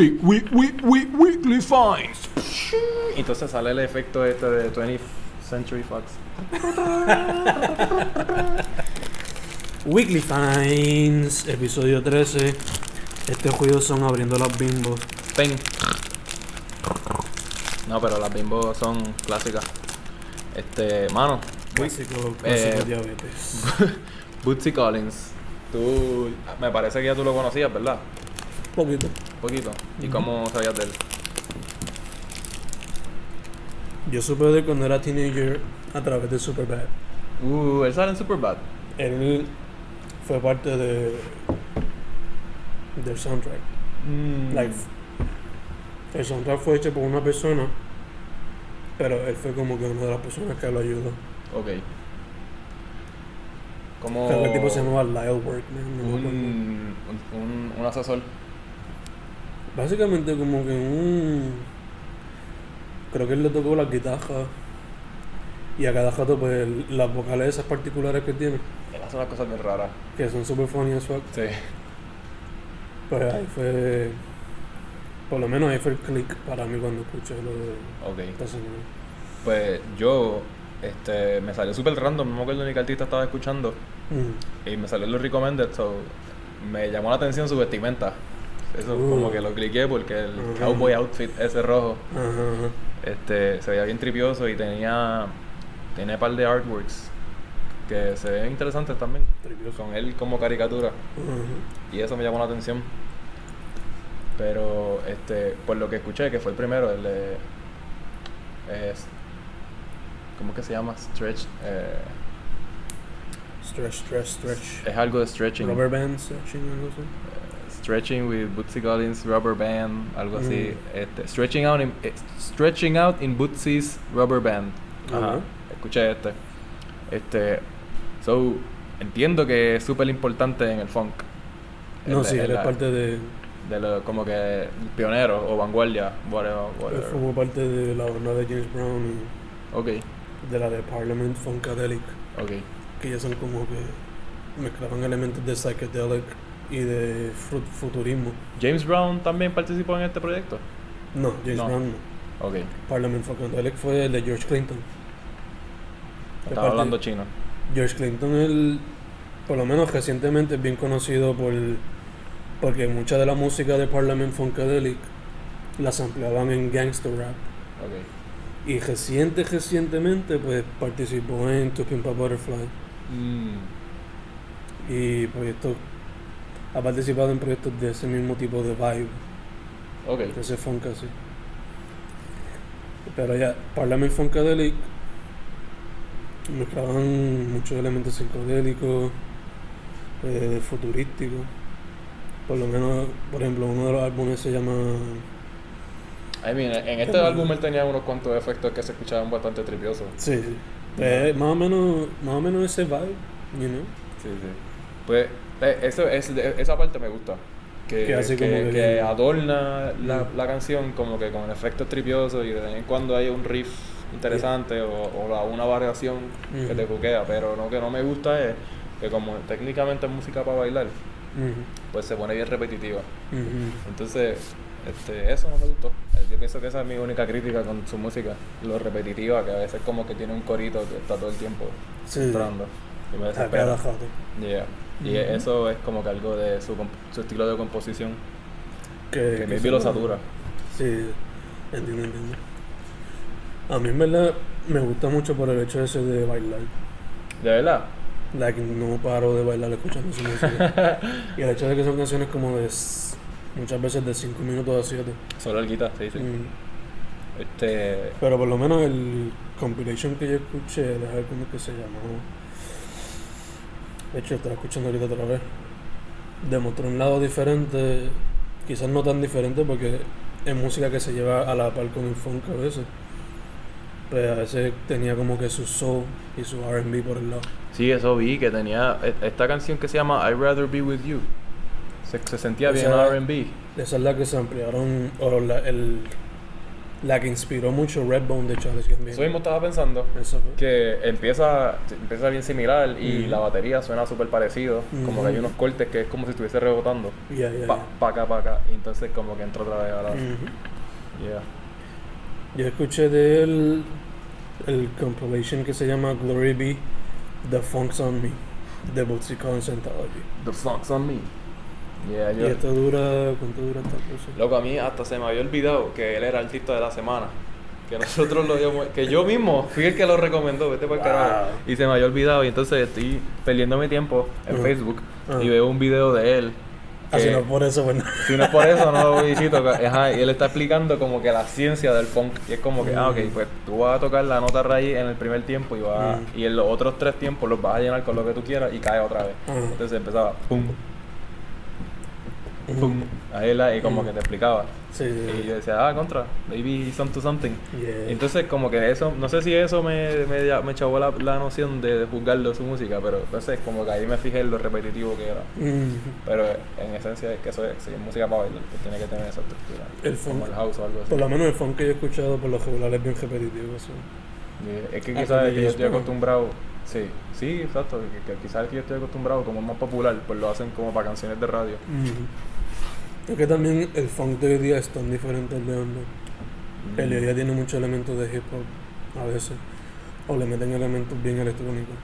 week, week, week, week, weekly finds. Y entonces sale el efecto este de 20th Century Fox. Weekly Finds, episodio 13. Este juego son abriendo las bimbos. Pen. No, pero las bimbo son clásicas. Este, mano, Clásico, clásico eh, diabetes. Bootsy Collins. Tú, me parece que ya tú lo conocías, ¿verdad? Poquito. Un poquito. ¿Y cómo sabías de él? Yo supe de cuando era teenager a través de Superbad. Uh, él sale en Superbad. Él fue parte de del soundtrack. Mm. Like, el soundtrack fue hecho por una persona, pero él fue como que una de las personas que lo ayudó. Ok. Como Creo que el tipo se llamaba Lyle Workman. no acuerdo. un, un, un asesor. Básicamente como que un... Creo que él le tocó la guitarra y a cada jato pues las vocales esas particulares que tiene, Él hace unas cosas bien raras. que son super funny as fuck. Sí. Pues ahí fue... Por lo menos ahí fue el click para mí cuando escuché lo de Ok. esta. Pues yo, este, me salió súper random, no me acuerdo ni qué artista estaba escuchando. Mm. Y me salió los recommended, so me llamó la atención su vestimenta. Eso Uh. como que lo cliqué porque el cowboy outfit ese rojo, este, se veía bien tripioso y tenía, tenía un par de artworks que se ven interesantes también. Tripioso. Con él como caricatura. Y eso me llamó la atención. Pero, este, por lo que escuché, que fue el primero, el de. Es, ¿Cómo que se llama? Stretch. eh, Stretch, stretch, stretch. es algo de stretching. Rubber band stretching, algo así. Stretching with Bootsy Collins Rubber Band, algo así. Mm. Este, stretching, out in, eh, stretching out in Bootsy's Rubber Band. Ajá. Ajá. Escuché este. Este. So, entiendo que es súper importante en el funk. No, El- sí, él es parte de... de lo, como que pionero o vanguardia, whatever, whatever. formó parte de la banda de James Brown y Ok, de la de Parliament Funkadelic, ok. que ya son como que mezclaban elementos de psychedelic y de futurismo. James Brown también participó en este proyecto. No, James No. Brown no. Ok, Parliament Funkadelic fue el de George Clinton. estaba hablando chino. George Clinton, él, por lo menos recientemente, es bien conocido por porque mucha de la música de Parliament Funkadelic la sampleaban en gangster rap. Ok. Y reciente, recientemente, pues participó en To Pimp a Butterfly. Mm, Y proyectos, ha participado en proyectos de ese mismo tipo de vibe, ok, de ese funk así. Pero ya, Parliament Funkadelic mezclaban muchos elementos psicodélicos, eh, futurísticos. Por lo menos, por ejemplo, uno de los álbumes se llama. I mean, en este álbum él tenía unos cuantos efectos que se escuchaban bastante tripiosos. Sí, sí. Eh, más, o menos, más o menos ese vibe, you know. Sí, sí. Pues, eso, es, esa parte me gusta. Que, Que hace que- como que adorna la, la canción como que con efectos tripiosos y de vez en cuando hay un riff interesante o, o una variación que te buquea, pero lo que no me gusta es que como técnicamente es música para bailar, pues se pone bien repetitiva. Entonces, este, eso no me gustó. Eh, Yo pienso que esa es mi única crítica con su música, lo repetitiva, que a veces como que tiene un corito que está todo el tiempo Sí. entrando. Y me desespera. Yeah. Y eso es como que algo de su, su estilo de composición, Que, que que se- lo satura. Sí, entiendo, entiendo. A mí en verdad me gusta mucho por el hecho ese de bailar. ¿De verdad? Like, no paro de bailar escuchando su música. y el hecho de que son canciones como de muchas veces de 5 minutos a 7. Solo el guitar, sí, sí. Mm. Este, Pero por lo menos el compilation que yo escuché, deja ver cómo es que se llamó. De hecho, estaba escuchando ahorita otra vez. Demostró un lado diferente, quizás no tan diferente porque es música que se lleva a la par con el funk a veces. Pero a veces tenía como que su soul y su RB por el lado. sí, eso vi, que tenía e- esta canción que se llama I'd Rather Be With You. Se, se sentía bien R&B. Esa es la que se ampliaron, o la- el, la que inspiró mucho Redbone de Charles Gambino. Eso mismo estaba pensando. Eso fue. Que empieza, empieza bien similar y Ujú. la batería suena súper parecido. Como que hay Ujú. unos cortes que es como si estuviese rebotando. Ya, ya, Pa, ya. pa acá, pa acá. Y entonces como que entra otra vez a la... Ujú. Yeah. Yo escuché de él el compilation que se llama Glory Be, The Funk's on Me, de Bootsy Collins Anthology. The Funk's on me. Yeah, Y yo... esto dura, ¿cuánto dura esta cosa? Loco, a mí hasta se me había olvidado que él era artista de la semana. Que nosotros lo habíamos... Que yo mismo fui el que lo recomendó, vete por Wow. carajo. Y se me había olvidado y entonces estoy perdiendo mi tiempo en Ajá. Facebook Ajá. y veo un video de él. Así que- no por eso, bueno. Si no es por eso, no lo visito. Ajá, y él está explicando como que la ciencia del funk. Y es como que, ah, ok, Mm. pues tú vas a tocar la nota raíz en el primer tiempo y vas Mm. y en los otros tres tiempos los vas a llenar con lo que tú quieras y cae otra vez. Ajá. Entonces empezaba, pum, pum, ahí la, y como Mm. que te explicaba. Sí, Y yo decía, ah, contra, maybe he's onto something. Yeah. Entonces, como que eso, no sé si eso me, me, me chavó la, la noción de, de juzgarlo su música, pero entonces, como que ahí me fijé en lo repetitivo que era. Mm. Pero en esencia es que eso es, si es música para bailar, pues tiene que tener esa estructura. El como funk. el house o algo así. Por lo menos el funk que yo he escuchado por lo regular es bien repetitivo. Eso. Es que Ah, quizás yo sí, estoy acostumbrado, sí, sí, exacto, que, que quizás el que yo estoy acostumbrado, como es más popular, pues lo hacen como para canciones de radio. Mm. Es que también el funk de hoy día es tan diferente al de antes. El de hoy día tiene muchos elementos de hip hop a veces. O le meten elementos bien electrónicos.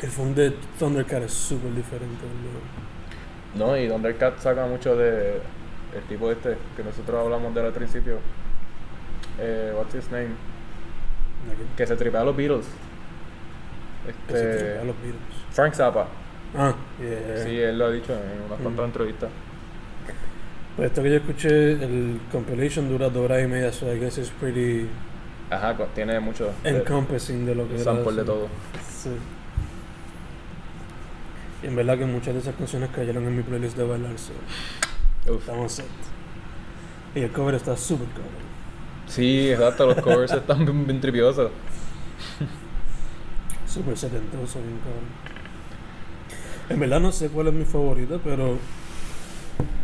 El funk de Thundercat es súper diferente al de No, y Thundercat saca mucho de el tipo este que nosotros hablamos de él al principio. Eh, what's his name? Que se tripea a los Beatles. que se Este, tripea a los Beatles. Frank Zappa. Ah, yeah. Sí, él lo ha dicho en unas Mm. cuantas entrevistas. Pues esto que yo escuché, el compilation dura dos horas y media, so I guess it's pretty Ajá, tiene mucho de- encompassing de lo que sample de todo. Sí. Y en verdad que muchas de esas canciones cayeron en mi playlist de bailar, so Uf. estamos set. Y el cover está súper cabrón. Sí, exacto, los covers están bien, bien tripiosos. Súper setentoso, bien cabrón. En verdad no sé cuál es mi favorita, pero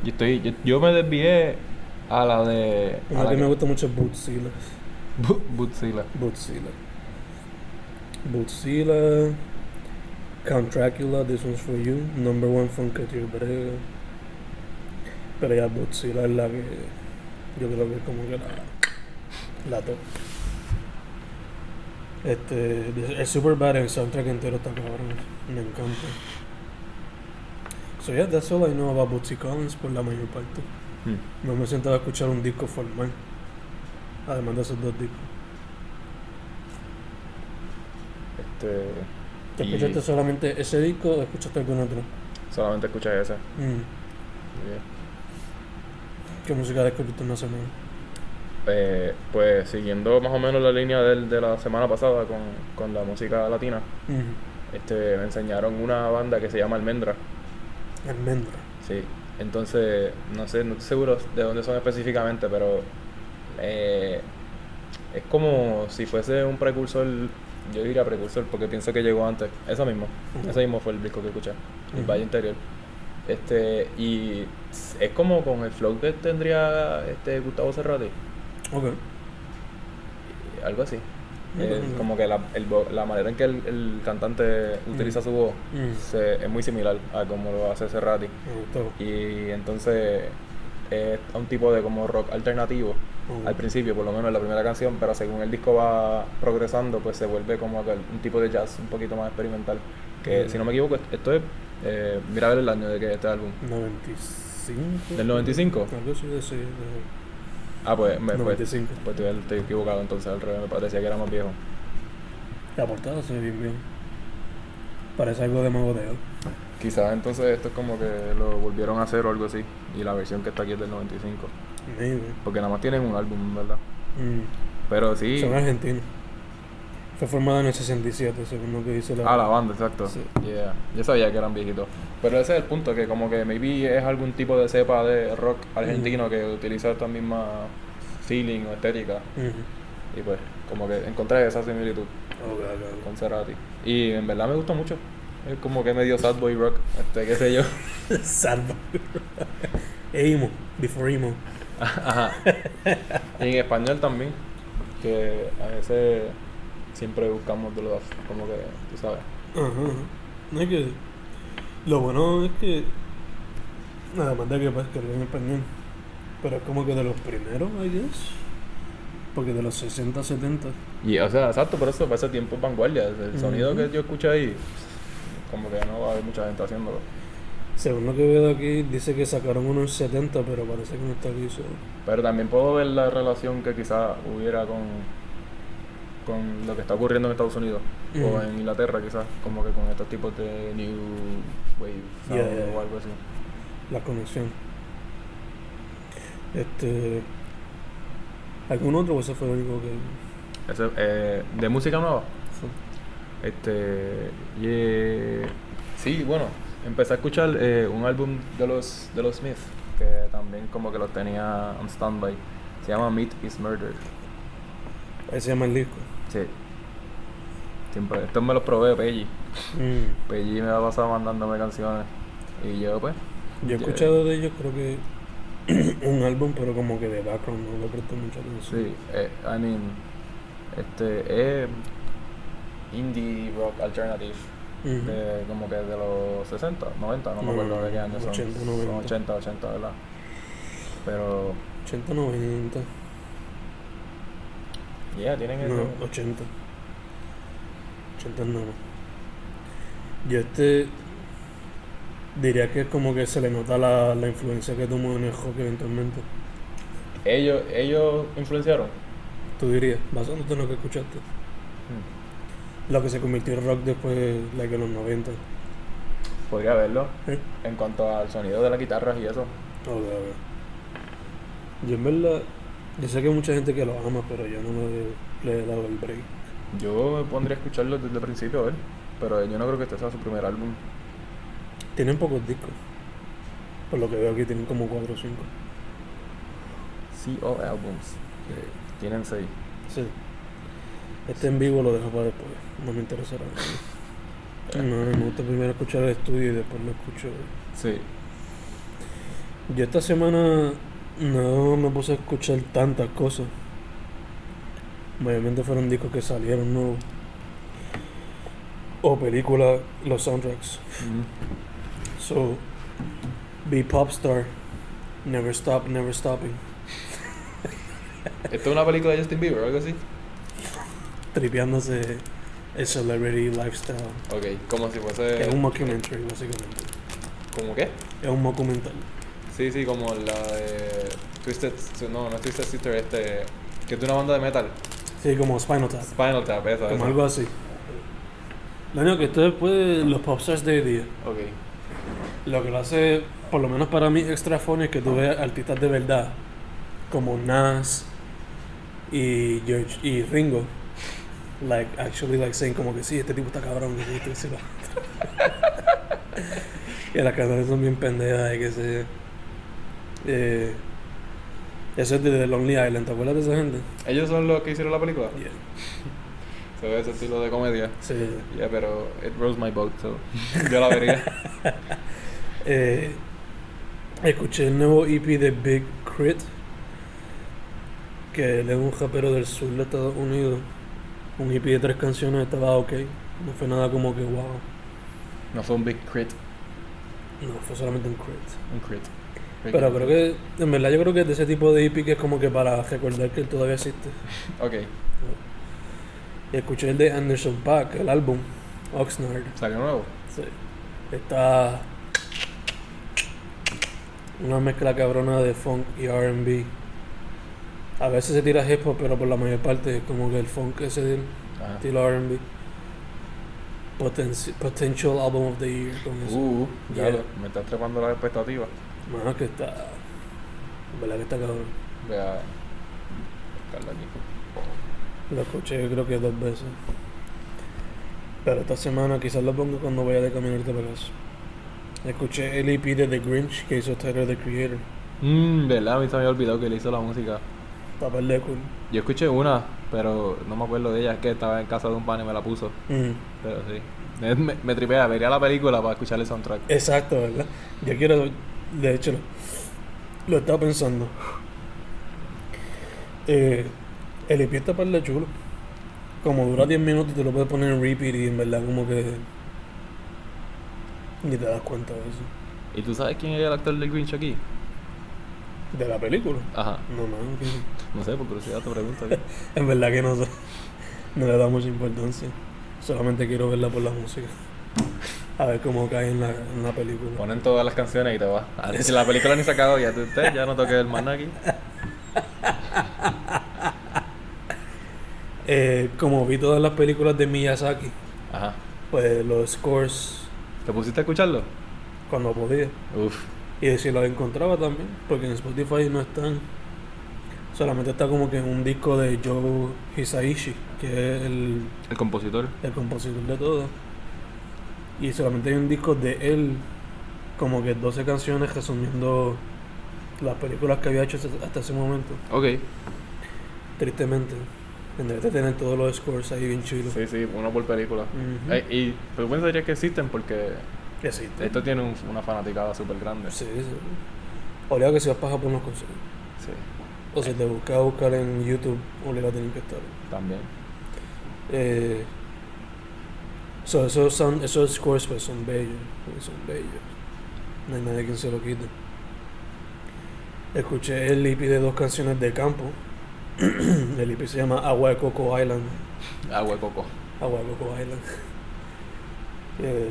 Yo, estoy, yo, yo me desvié a la de. a la que que- me gusta mucho es Bootzilla. Bootsila. Bootsila. Count Dracula, This One's For You. Number One Funketeer Brega. Pero ya Bootsila es la que yo creo que es como que la, la top. Este, es super bad, el soundtrack entero está cabrón. Me encanta. So yeah, that's all I know about Bootsy Collins por la mayor parte. Hmm. No me he sentado a escuchar un disco formal. Además de esos dos discos. Este. ¿Te y escuchaste solamente ese disco o escuchaste algún otro? Solamente escuché ese. Mm. Yeah. ¿Qué música descubriste en una semana? Eh, pues siguiendo más o menos la línea del- de, la semana pasada con, con la música latina, Mm. este, me enseñaron una banda que se llama Almendra. Almendra. Sí. Entonces, no sé, no estoy seguro de dónde son específicamente, pero eh, es como si fuese un precursor, yo diría precursor porque pienso que llegó antes. Eso mismo, Ujú. ese mismo fue el disco que escuché, el. Valle Interior. Este, y es como con el flow que tendría este Gustavo Cerrati. Ok. algo así. Eh, como que la, el la manera en que el, el cantante utiliza su voz Mm. se- es muy similar a como lo hace Cerrati. Y entonces es un tipo de como rock alternativo Ok. al principio, por lo menos en la primera canción, pero según el disco va progresando, pues se vuelve como un tipo de jazz un poquito más experimental. Que Mm. si no me equivoco, esto es, eh, mira a ver el año de que este álbum. 95. ¿Del 95? Algo así de ese. de- Ah, pues, me, pues, 95. pues estoy, estoy equivocado entonces, al revés, me parecía que era más viejo. La portada se ve bien bien. Parece algo de Mago de. Quizás entonces esto es como que lo volvieron a hacer o algo así. Y la versión que está aquí es del 95. Maybe. Porque nada más tienen un álbum, ¿verdad? Mm. Pero sí. Son argentinos. Fue formada en el 67, según lo que dice la. Ah, la banda, exacto. Sí. Yeah. Yo sabía que eran viejitos. Pero ese es el punto, que como que maybe es algún tipo de cepa de rock argentino que utiliza esta misma feeling o estética. Y pues, como que encontré esa similitud con Cerati. Y en verdad me gustó mucho. Es como que medio sad boy rock, este, qué sé yo. Sad boy. Emo. Before emo. Ajá. y en español también. Que a veces siempre buscamos de los como que, tú sabes. Ajá. No es que. Lo bueno es que. Nada más de que pues que en español. Pero es como que de los primeros, I guess. Porque de los 60, 70. Y, o sea, exacto, por eso para ese tiempo vanguardia. El sonido que yo escucho ahí, como que no va a haber mucha gente haciéndolo. Según lo que veo aquí, dice que sacaron uno en 70, pero parece que no está aquí. so- Pero también puedo ver la relación que quizás hubiera con, con lo que está ocurriendo en Estados Unidos o Ujú. en Inglaterra, quizás, como que con estos tipos de New Wave sound Yeah, yeah. o algo así. la conexión. Este. ¿Algún otro o ese fue el único que.? Ese, eh, ¿De música nueva? fue? Este. y- sí, bueno, empecé a escuchar eh, un álbum de los, de los Smiths, que también como que los tenía on standby. Se llama Meat is Murder. Ahí se llama el disco. Sí. Siempre, estos me los probé, Peggy. Mm. Peggy me ha pasado mandándome canciones. Y yo, pues. Yo he escuchado de ellos, creo que. un álbum, pero como que de background, no le presté mucha atención. Sí, eh, I mean. Este es. Indie rock alternative. Ujú. de, como que de los 60, 90, no me acuerdo de qué año son. 80, Son 90. 80, 80, ¿verdad? Pero, 80, 90. ya, tienen eso. No, 80. 80 no. Yo este. Diría que es como que se le nota la, la influencia que tomó en el rock eventualmente. Ellos, ellos influenciaron. Tú dirías, basándote en lo que escuchaste. Lo que se convirtió en rock después, like, en los 90. Podría verlo. ¿Eh? En cuanto al sonido de las guitarras y eso. Ok, ok. Yo en verdad, yo sé que hay mucha gente que lo ama, pero yo no le, le he dado el break. Yo pondría a escucharlo desde el principio, a ver. Pero yo no creo que este sea su primer álbum. Tienen pocos discos. Por lo que veo aquí tienen como 4 o 5. CO Albums. Tienen seis. Sí. Este en vivo lo dejo para después. No me interesará. No, me gusta primero escuchar el estudio y después lo escucho. Sí. Yo esta semana no me puse a escuchar tantas cosas. Mayormente fueron discos que salieron nuevos. O películas, los soundtracks. So, be popstar. Never stop, never stopping. ¿Esto es una película de Justin Bieber o algo así? Tripeándose el celebrity lifestyle. Ok, como si fuese. Es un mockumentary, básicamente. ¿Cómo qué? Es un documental. Sí, sí, como la de Twisted, no, no es Twisted Sister, este, que es de una banda de metal, Sí, como Spinal Tap. Spinal Tap, esa, Como algo así. Lo único que esto es después de los popstars de hoy día. Ok, Lo que lo hace, por lo menos para mí, extra funny es que tú ves artistas de verdad, como Nas y George y Ringo, like actually like saying como que sí, este tipo está cabrón, que sí, este sí lo otro". Y las canciones son bien pendejas y que se eh, eso es de The Lonely Island, ¿te acuerdas de esa gente? ellos son los que hicieron la película. Yeah. Se ve ese estilo de comedia. Sí. Yeah, pero it rose my boat, so yo la vería. Eh, escuché el nuevo EP de Big Crit, que él es un rapero del sur de Estados Unidos. Un EP de tres canciones estaba ok, no fue nada como que wow. No fue un big crit, No, fue solamente un crit. un crit. Pero creo que, en verdad, yo creo que es de ese tipo de EP que es como que para recordar que él todavía existe. Ok, Y escuché el de Anderson Paak, el álbum, Oxnard. salió nuevo. Sí. Está una mezcla cabrona de funk y RB. A veces se tira hip hop, pero por la mayor parte es como que el funk ese Ajá. estilo RB. Poten- Potential Album of the Year con eso. Uh, ya Yeah. lo- me estás trepando las expectativas. Más que está. ¿Verdad que está cabrón? Voy a buscarlo aquí. Lo escuché creo que dos veces. Pero esta semana quizás lo pongo cuando vaya de camino ahorita para casa. Escuché el EP de The Grinch que hizo Tyler the Creator. Mmm, verdad, a mí se me había olvidado que le hizo la música. De cool. Yo escuché una, pero no me acuerdo de ella, es que estaba en casa de un pan y me la puso. Mm. Pero sí. Me, me, me tripea, vería la película para escuchar el soundtrack. Exacto, ¿verdad? Yo quiero, de hecho, lo, lo estaba pensando. Eh, el EP está para chulo. Como dura 10 minutos, te lo puedes poner en repeat y en verdad, como que. Ni te das cuenta de eso. ¿Y tú sabes quién es el actor del Grinch aquí? De la película. Ajá. No, no, que- No sé, por curiosidad te pregunto. en verdad que no sé. No le da mucha importancia. Solamente quiero verla por la música. A ver cómo cae en la, en la película. Ponen todas las canciones y te vas. A ver, si la película ni se acabó, ya, tú- usted ya no toque el maná aquí. Eh, como vi todas las películas de Miyazaki, Ajá. pues los scores ¿Te pusiste a escucharlo? cuando podía. Uf. Y si los encontraba también, porque en Spotify no están. Solamente está como que un disco de Joe Hisaishi, que es el, El compositor. el compositor de todo. Y solamente hay un disco de él, como que 12 canciones resumiendo las películas que había hecho hasta- ese momento. Ok. Tristemente. Tendría que tener todos los scores ahí bien chilos. Sí, sí, uno por película. Ujú. Eh, y pero pensaría que existen porque Que sí. esto tiene un- una fanaticada súper grande. Sí, sí. Obligado que si vas para Japón los consigues. Sí, O si te buscas a buscar en YouTube, obligado tienen que estar. también. Eh, so, esos, son, esos scores pues son bellos, pues, son bellos. No hay nadie quien se lo quite. Escuché el EP de dos canciones de campo. el EP se llama Agua de Coco Island. Agua de coco. Agua de Coco Island. Eh,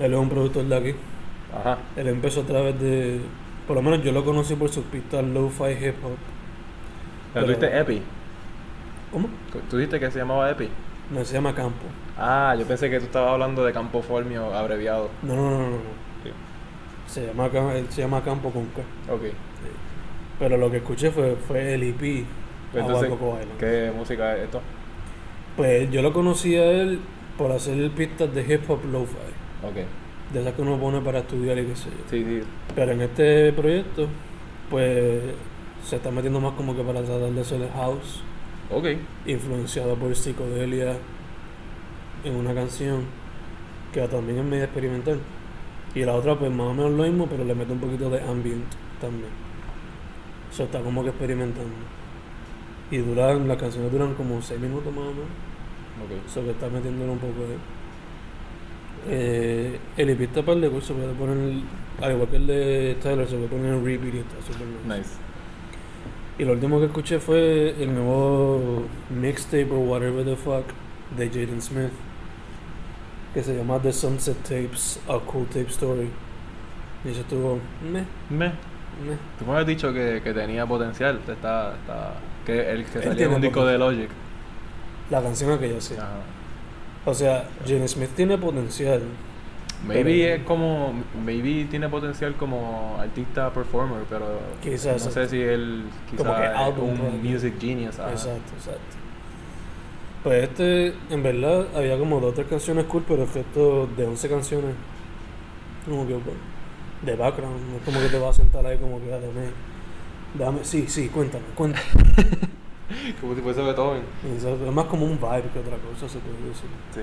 él es un productor de aquí. Ajá. Él empezó a través de. Por lo menos yo lo conocí por sus pistas lo-fi hip hop. Pero tú dijiste Epi. ¿Cómo? Tú dijiste que se llamaba Epi. No, se llama Campo. Ah, yo pensé que tú estabas hablando de campo formio abreviado. No, no, no, no. Sí. Se llama, se llama Campo con K. Ok. Pero lo que escuché fue, fue el EP entonces. ¿qué música es esto? Pues yo lo conocí a él por hacer pistas de hip hop lo-fi. Ok. De esas que uno pone para estudiar y qué sé yo. Sí, sí. Pero en este proyecto, pues se está metiendo más como que para tratar de hacer el house, Ok. influenciado por psicodelia en una canción que también es medio experimental. Y la otra, pues más o menos lo mismo, pero le mete un poquito de ambient también. Eso está como que experimentando. Y duran, las canciones duran como 6 minutos más o menos. Ok. Eso que está metiéndole un poco de. Eh, el está para el de curso, se puede poner, al igual que el de Tyler, se puede poner en repeat y está súper nice. Nice. Y lo último que escuché fue el nuevo mixtape o whatever the fuck de Jaden Smith, que se llama The Sunset Tapes, A Cool Tape Story. Y eso estuvo, meh, Me. meh. Tú me habías dicho que, que tenía potencial. Está, está, que el que salía en tiene un disco de Logic. La canción aquella sí. Ajá. O sea, Jaden Smith tiene potencial. Maybe Pero- es como. Maybe tiene potencial como artista performer, pero. Quizás, No sé si él. Como Quizás que es album un music genius. ajá. Exacto, exacto. Pues este, en verdad, había como dos o tres canciones cool, pero el resto de 11 canciones, como que de background, no es como que te vas a sentar ahí como que, ah, dame, dame, sí, sí, cuéntame, cuéntame. Como si fuese Beethoven. Exacto, Es más como un vibe que otra cosa, se puede decir. Sí.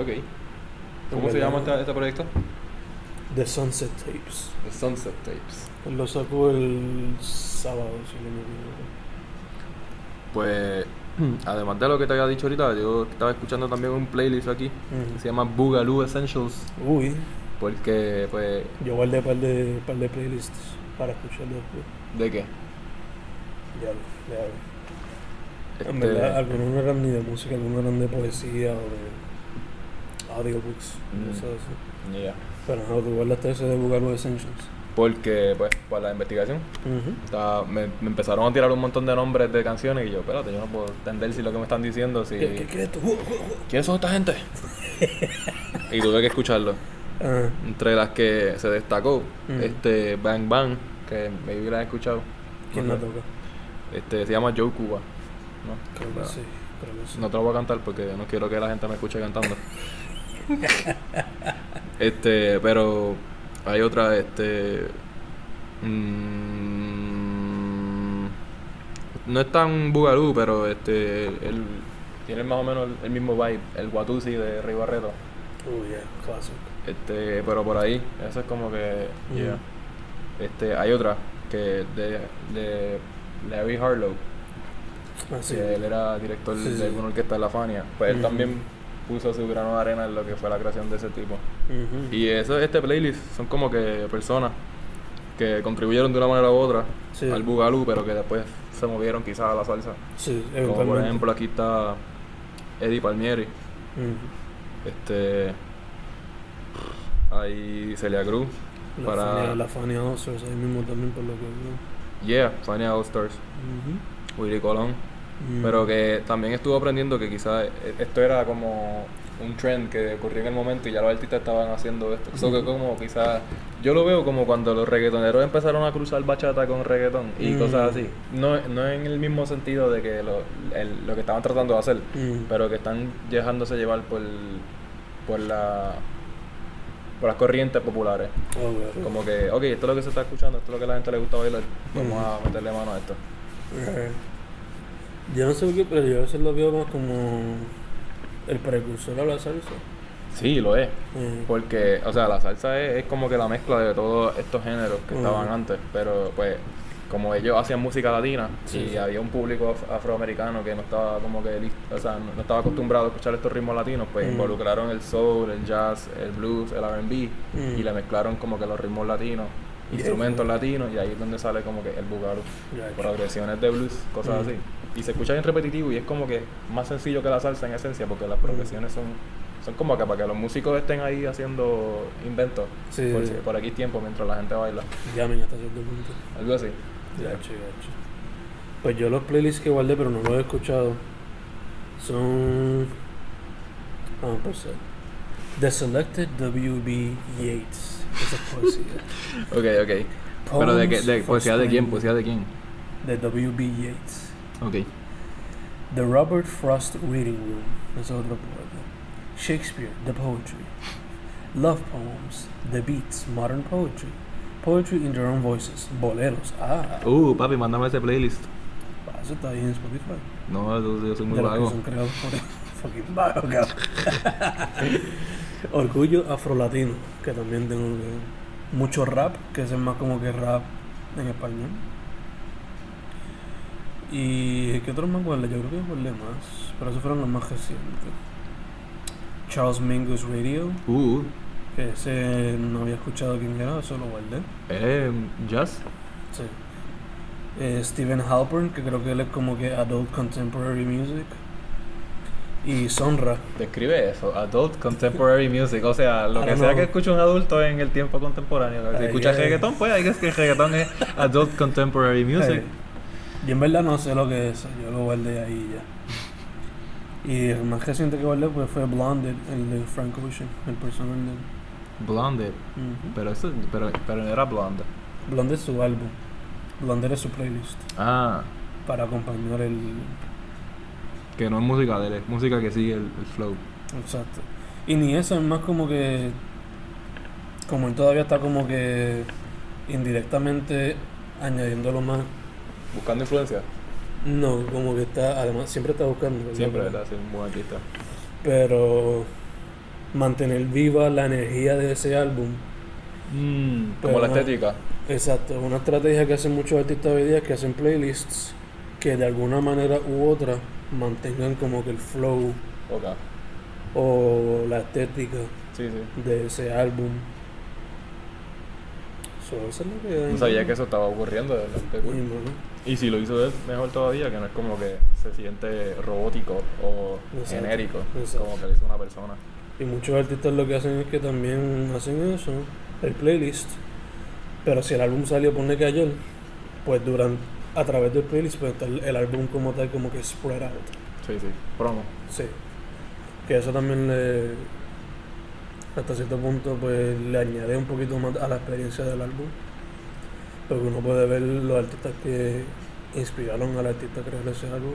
Ok. ¿Cómo En se llama este, este proyecto? The Sunset Tapes. The Sunset Tapes. Lo sacó el sábado, si no me equivoco. Pues, además de lo que te había dicho ahorita, yo estaba escuchando también un playlist aquí que se llama Boogaloo Essentials. Uy, Porque, pues, yo guardé un par de, par de playlists para escuchar después. ¿de qué? Ya, ya. En Este, verdad, algunos no eran ni de música, algunos eran de poesía o de audiobooks, Mm. cosas así. ya. Pero no, tú guardaste ese de Boogaloo Essentials. Porque, pues, para la investigación, estaba- me, me empezaron a tirar un montón de nombres de canciones y yo, espérate, yo no puedo entender si lo que me están diciendo, si... ¿Qué, qué, qué es esto? Uh, uh, uh. ¿Quiénes son esta gente? y tuve que escucharlo. Entre las que se destacó, este Bang Bang, que maybe la escuchado. ¿Quién la toca? Este, se llama Joe Cuba. ¿no? Creo que sí, creo que sí. No te lo voy a cantar porque no quiero que la gente me escuche cantando. este, pero hay otra, este. mm, no es tan bugalú, pero este. Él tiene más o menos el, el mismo vibe, el Watusi de Rey Barreto. Oh, yeah, classic. Este, pero por ahí, eso es como que. Mm. yeah. Este, hay otra que de, de Larry Harlow, Así. que él era director Sí, sí. de una orquesta en la Fania, pues él Ujú. también puso su grano de arena en lo que fue la creación de ese tipo. Y eso, este playlist son como que personas que contribuyeron de una manera u otra Sí. al Bugalú, pero que después se movieron quizás a la salsa. Sí, Como por ejemplo aquí está Eddie Palmieri, este hay Celia Cruz La para Fania, la Fania Oscars ahí mismo también por lo que veo. Yeah, Fania All Stars, Ujú. Willy Colón, Mm. pero que también estuvo aprendiendo que quizás esto era como un trend que ocurrió en el momento y ya los artistas estaban haciendo esto. Eso que como quizás yo lo veo como cuando los reggaetoneros empezaron a cruzar bachata con reggaetón y Mm. cosas así. No, no en el mismo sentido de que lo, el- lo que estaban tratando de hacer, Mm. pero que están dejándose llevar por por la por las corrientes populares. Oh. Como que, ok, esto es lo que se está escuchando, esto es lo que a la gente le gusta bailar, vamos a meterle mano a esto. Eh, Yo no sé por qué, pero yo a veces lo veo más como el precursor a la salsa. Sí, lo es. Eh, Porque, o sea, la salsa es, es como que la mezcla de todos estos géneros que Ujú. estaban antes, pero pues como ellos hacían música latina Sí, y sí. había un público af- afroamericano que no estaba como que o sea, no, no estaba acostumbrado a escuchar estos ritmos latinos, pues Mm. involucraron el soul, el jazz, el blues, el R&B Mm. y le mezclaron como que los ritmos latinos, instrumentos latinos y ahí es donde sale como que el bugalú, Ya, ya. progresiones de blues, cosas Mm. así. Y se escucha bien repetitivo y es como que más sencillo que la salsa en esencia porque las progresiones son son como que para que los músicos estén ahí haciendo inventos Sí, por, sí. por aquí tiempo mientras la gente baila. Llamen hasta cierto punto. Algo así. Gacho. Pues yo los playlists que guardé, pero no los he escuchado, son. Vamos a empezar. The Selected W.B. Yeats. Esa es poesía. Ok, ok. Pero de qué, de Poems poesía de quién, poesía de quién. De W.B. Yeats. Ok. The Robert Frost Reading Room. Es otro poeta. Shakespeare, The Poetry. Love Poems, The Beats, Modern Poetry. Poetry in Their Own Voices. Boleros. Ah, Uh, papi, mándame ese playlist. ah, eso está ahí en Spotify. No, yo, yo soy muy de vago. son creados por fucking vago. Orgullo afrolatino, que también tengo mucho rap, que es más como que rap en español. Y ¿qué otros más guardé? Yo creo que guardé más, pero esos fueron los más recientes. Charles Mingus Radio, Uh, que ese no había escuchado quién era, eso lo guardé. eh, jazz. Sí. Eh, Stephen Halpern, que creo que él es como que Adult Contemporary Music. Y Sonra, Describe eso, adult contemporary music, o sea, lo que sea know. que escuche un adulto en el tiempo contemporáneo. Si Ay, escucha ay. reggaetón, pues hay que es que el reggaetón es adult contemporary music. Yo en verdad no sé lo que es, yo lo guardé ahí ya. Y el más reciente que guardé pues, fue Blonded, el de Frank Ocean, el personal de él. Blonded, pero eso, pero, pero era blonde. Blonded es su álbum, Blonded es su playlist, Ah, para acompañar el... que no es música de él, es música que sigue el, el flow. Exacto. Y ni eso, es más como que... Como él todavía está como que indirectamente añadiéndolo más. Buscando influencia. No, como que está, además siempre está buscando. Siempre, ¿verdad? Sí, un buen artista. Pero mantener viva la energía de ese álbum. como Pero la estética. Exacto, una estrategia que hacen muchos artistas hoy día es que hacen playlists que de alguna manera u otra mantengan como que el flow o la estética Sí, sí. de ese álbum. So, eso es lo que No sabía que eso estaba ocurriendo, de verdad, cool. Y si lo hizo él, mejor todavía, que no es como que se siente robótico o Exacto, genérico, exacto. como que lo hizo una persona. Y muchos artistas lo que hacen es que también hacen eso, el playlist. Pero si el álbum salió, pone que ayer, pues durante, a través del playlist, pues está el, el álbum como tal, como que spread out. Sí, sí. Promo. Sí. Que eso también le, hasta cierto punto, pues le añade un poquito más a la experiencia del álbum. Porque uno puede ver los artistas que inspiraron al artista a crear ese álbum.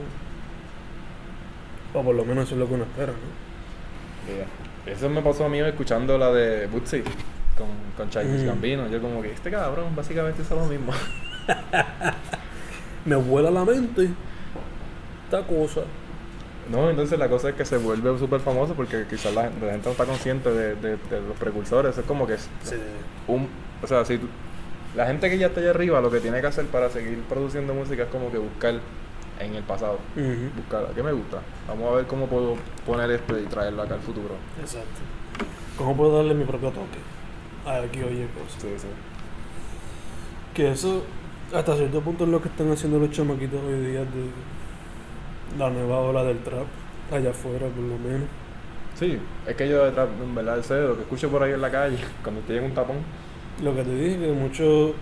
O por lo menos eso es lo que uno espera, ¿no? Yeah. Eso me pasó a mí escuchando la de Bootsy con, con Childish Mm. Gambino. Yo como que este cabrón básicamente hizo lo mismo. Me vuela la mente esta cosa. No, entonces la cosa es que se vuelve súper famoso porque quizás la, la gente no está consciente de, de- de los precursores. Es como que es un... O sea, si La gente que ya está allá arriba lo que tiene que hacer para seguir produciendo música es como que buscar en el pasado. Ujú. Buscar, ¿qué me gusta? Vamos a ver cómo puedo poner esto y traerlo acá al futuro. Exacto. ¿Cómo puedo darle mi propio toque? A aquí oye cosas. Sí, sí. Que eso, hasta cierto punto, es lo que están haciendo los chamaquitos hoy día de la nueva ola del trap, allá afuera por lo menos. Sí, es que yo detrás, en verdad, sé lo que escucho por ahí en la calle, cuando estoy en un tapón. Lo que te dije, que muchos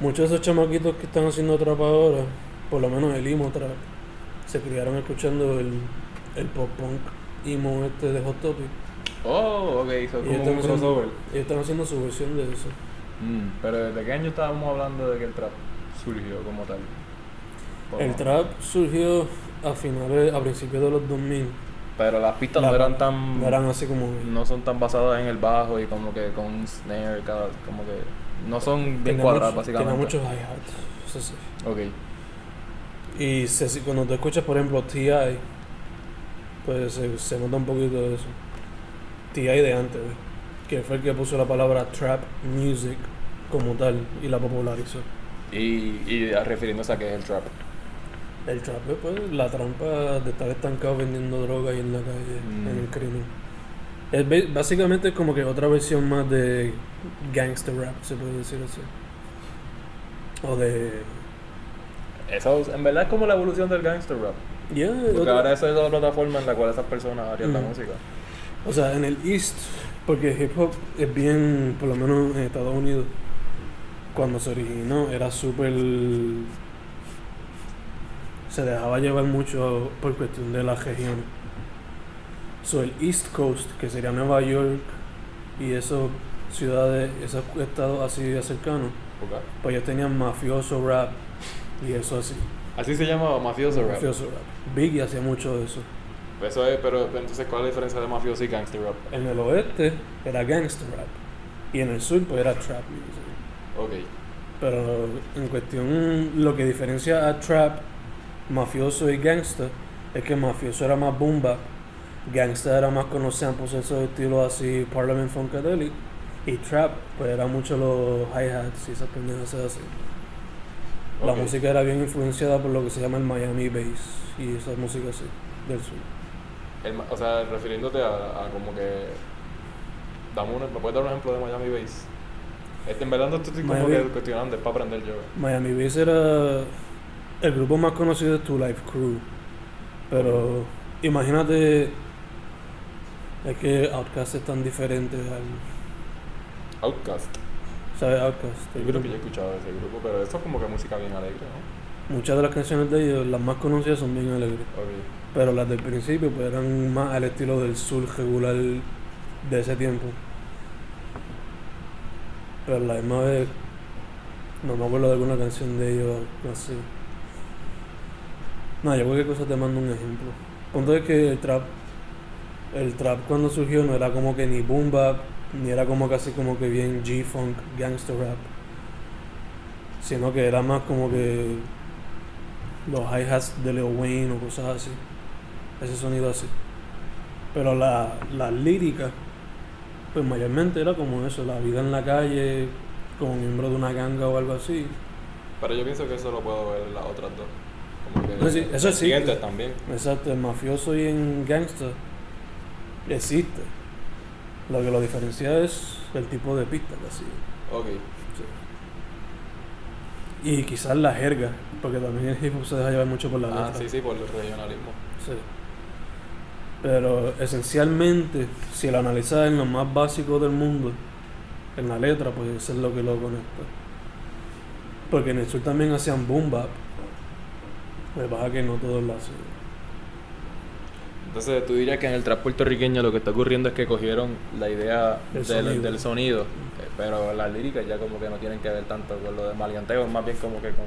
muchos de esos chamaquitos que están haciendo trap ahora, por lo menos el emo trap, se criaron escuchando el, el pop punk emo este de Hot Topic. Oh, ok, es Y como un haciendo, ellos están haciendo su versión de eso. Mm, pero ¿desde qué año estábamos hablando de que el trap surgió como tal? El trap surgió a finales, a principios de los 2000. Pero las pistas La- no eran tan... No eran así como... no son tan basadas en el bajo y como que con un snare cada... Como que... No son bien cuadradas, básicamente. Tenía muchos hi-hats, eso sí. Ok. Y se- cuando tú escuchas, por ejemplo, T.I., pues se, se nota un poquito de eso. T.I. de antes, que fue el que puso la palabra trap music como tal y la popularizó. Y, y refiriéndose a que es el trap. El trap es pues, la trampa de estar estancado vendiendo droga ahí en la calle, Mm. en el crimen. Es básicamente es como que otra versión más de gangster rap, se puede decir así. O de... Eso en verdad es como la evolución del gangster rap. Yeah, Porque otra- ahora esa es la plataforma en la cual esas personas harían la Mm. música. O sea, en el East, porque hip hop es bien, por lo menos en Estados Unidos, cuando se originó era súper... Se dejaba llevar mucho por cuestión de las regiones. So, el East Coast, que sería Nueva York y esas ciudades, esos estados así de cercanos, pues ellos tenían mafioso rap y eso así. Así se llama mafioso rap. Mafioso rap. Biggie hacía mucho de eso. Eso es, pero entonces ¿cuál es la diferencia de mafioso y gangster rap? En el oeste era gangster rap y en el sur pues era trap music. Ok. Pero en cuestión, lo que diferencia a trap, mafioso y gangster es que mafioso era más boom bap, gangster era más con los samples, esos estilos así, Parliament Funkadelic, y trap pues era mucho los hi-hats y esas pendejas así. La Ok. música era bien influenciada por lo que se llama el Miami Bass y esa música así, del sur. El o sea, refiriéndote a, a como que. Dame un, ¿Me puedes dar un ejemplo de Miami Bass? Este, en verdad no estoy como Miami- que cuestionando, es para aprender yo. Miami Bass era el grupo más conocido de Two Life Crew. Pero imagínate, es que Outkast es tan diferente al. Outcast. ¿Sabes? Outkast. el Yo creo que yo he escuchado de ese grupo, pero eso es como que música bien alegre, ¿no? Muchas de las canciones de ellos, las más conocidas, son bien alegres. Pero las del principio pues, eran más al estilo del sur regular de ese tiempo. Pero la misma vez, no me acuerdo de alguna canción de ellos así. No, yo cualquier cosa te mando un ejemplo. Punto es que el trap, el trap cuando surgió no era como que ni boom bap, ni era como casi como que bien G-funk, gangster rap. Sino que era más como que los hi-hats de Lil Wayne o cosas así. Ese sonido así. Pero la, la lírica, pues mayormente era como eso, la vida en la calle, como miembro de una ganga o algo así. Pero yo pienso que eso lo puedo ver en las otras dos. Como sí, eso siguientes también. Exacto, el mafioso y en gangster existe. Lo que lo diferencia es el tipo de pista que sigue. Ok. Y quizás la jerga, porque también el hip hop se deja llevar mucho por la Ah, letra. sí, sí, por el regionalismo. Sí. Pero esencialmente, si lo analizas en lo más básico del mundo, en la letra, pues eso es lo que lo conecta. Porque en el sur también hacían boom bap. Lo que pasa es que no todos lo hacen. Entonces, tú dirías que en el trap puertorriqueño lo que está ocurriendo es que cogieron la idea El del, sonido. del sonido, eh, pero las líricas ya como que no tienen que ver tanto con lo de maleanteo, más bien como que con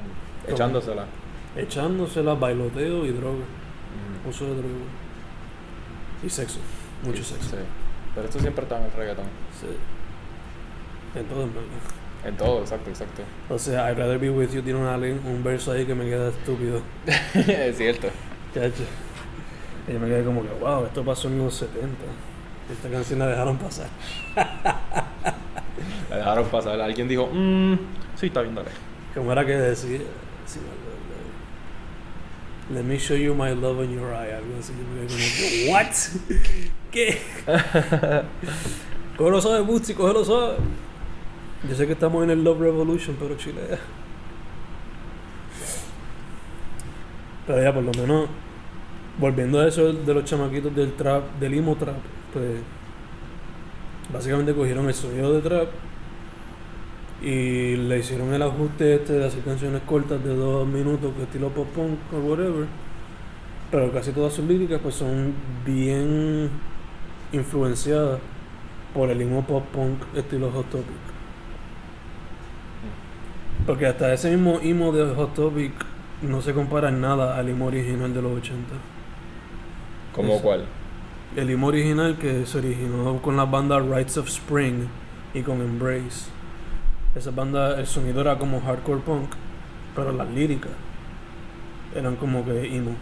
echándosela. Echándosela, bailoteo y droga. Mm. Uso de droga. Y sexo. Mucho Sí, sexo. sí. Pero esto siempre está en el reggaetón. Sí. En todo, en verdad. En todo, exacto, exacto. O sea, I'd rather be with you tiene lin- un verso ahí que me queda estúpido. es cierto. Chacho. Y yo me quedé como que, wow, esto pasó en los 70. Esta canción la dejaron pasar. La dejaron pasar. Alguien dijo, mmm, sí, está bien, dale. Como era que decía, sí, Let me show you my love in your eye. Algo así. Yo me quedé como, ¿What? ¿Qué? cógelo suave, Bootsy, cógelo suave. Yo sé que estamos en el Love Revolution, pero chilea. Pero ya, por lo menos, volviendo a eso de los chamaquitos del trap, del emo trap, pues básicamente cogieron el sonido de trap y le hicieron el ajuste este de hacer canciones cortas de dos minutos, que estilo pop punk o whatever. Pero casi todas sus líricas pues son bien influenciadas por el emo pop punk estilo Hot Topic. Porque hasta ese mismo emo de Hot Topic no se compara en nada al emo original de los 80. ¿Cómo Eso. cuál? El emo original que se originó con la banda Rites of Spring y con Embrace. Esa banda, el sonido era como hardcore punk, pero las líricas eran como que emo.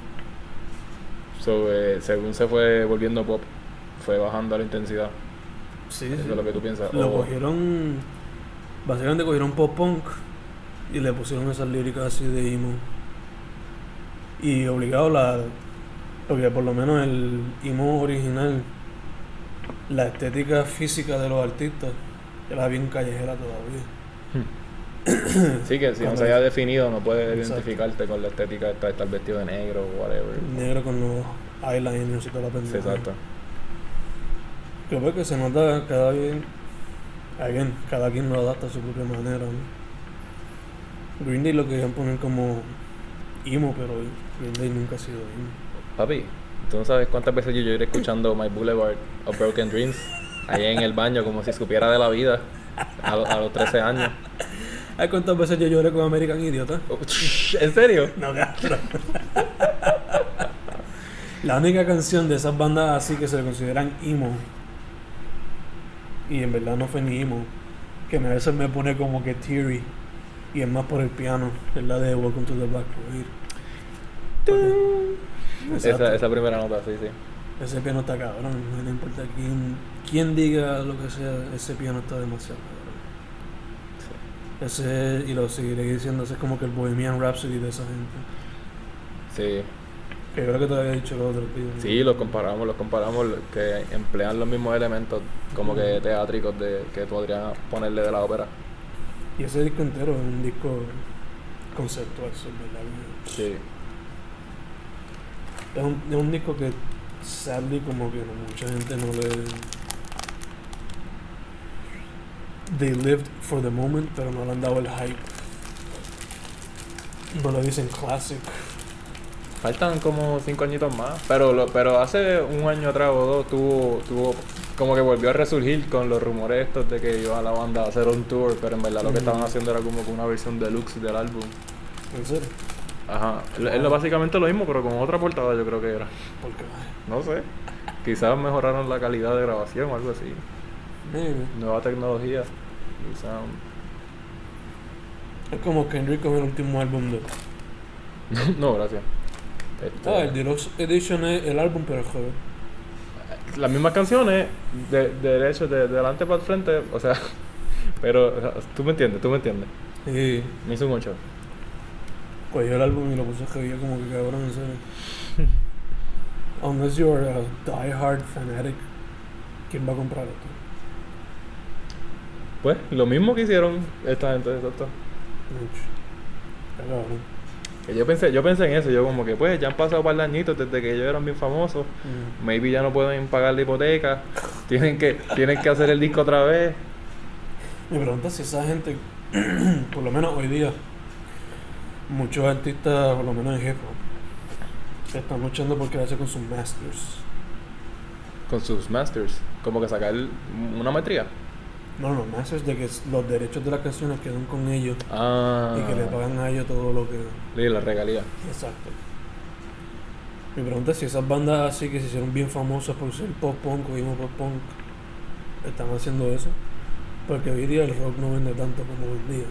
So, eh, según se fue volviendo pop, fue bajando la intensidad. Sí, Eso sí. es lo que tú piensas. Lo cogieron, básicamente cogieron pop punk y le pusieron esas líricas así de emo. Y obligado la, porque por lo menos el emo original, la estética física de los artistas era bien callejera todavía. Sí, que si no se haya es- definido, no puedes Exacto. identificarte con la estética de estar, vestido de negro o whatever. Negro con los eyeliners y toda la pendeja. exacto. Creo que se nota cada bien, again, cada quien lo adapta a su propia manera. ¿no? Green Day lo querían poner como emo, pero Green Day nunca ha sido emo. Papi, tú no sabes cuántas veces yo lloré escuchando My Boulevard of Broken Dreams ahí en el baño, como si supiera de la vida a, a los 13 años. Ay, cuántas veces yo lloré con American Idiota. ¿En serio? No, cabrón. La única canción de esas bandas así que se le consideran emo, y en verdad no fue ni emo, que a veces me pone como que teary, y es más por el piano, es la de Welcome to the Black Parade. Esa, esa primera nota, sí, sí. Ese piano está cabrón, no importa quién, quién diga lo que sea, ese piano está demasiado cabrón. Ese, y lo seguiré diciendo, ese es como que el Bohemian Rhapsody de esa gente. Sí, Que creo que te había dicho los otros. ¿no? sí, los comparamos, los comparamos, que emplean los mismos elementos como que teátricos de, que podrían ponerle de la ópera. Y ese disco entero es un disco conceptual, eso es verdad. Sí. Es un, es un disco que sadly como que no, mucha gente no le... They lived for the moment, pero no le han dado el hype. No le dicen classic. Faltan como cinco añitos más, pero lo, pero hace un año atrás o dos tuvo, tuvo como que volvió a resurgir con los rumores estos de que iba la banda a hacer un tour, pero en verdad lo que estaban haciendo era como una versión deluxe del álbum. En serio. Ajá, es lo- básicamente lo mismo, pero con otra portada yo creo que era. Porque, No sé, quizás mejoraron la calidad de grabación o algo así. maybe. Nueva tecnología. sound. Es como Kendrick con el último álbum de... no, gracias. Este, Ah, el Deluxe Edition es el álbum, pero jueves. Las mismas canciones, de, de derecho, de, de delante para el frente, o sea, pero o sea, tú me entiendes, tú me entiendes. Y Me hizo mucho. cogió el álbum y lo puso a escribir como que cabrón, en serio. Unless you're a die-hard fanatic, ¿quién va a comprar esto? Pues, lo mismo que hicieron esta gente, exacto. Mucho. Cabrón. Que yo pensé, yo pensé en eso, yo como que pues ya han pasado par de añitos desde que ellos eran bien famosos. Mm. Maybe ya no pueden pagar la hipoteca. Tienen que, tienen que hacer el disco otra vez. Me pregunta si esa gente, por lo menos hoy día, muchos artistas, por lo menos en hip hop, están luchando por quedarse con sus masters. Con sus masters. Como que sacar una maestría. No, no, masters de que los derechos de las canciones quedan con ellos Ah. y que le pagan a ellos todo lo que. Sí, la regalía. Exacto. Me pregunta si esas bandas así que se hicieron bien famosas por ser pop punk o emo pop punk están haciendo eso. Porque hoy día el rock no vende tanto como hoy día.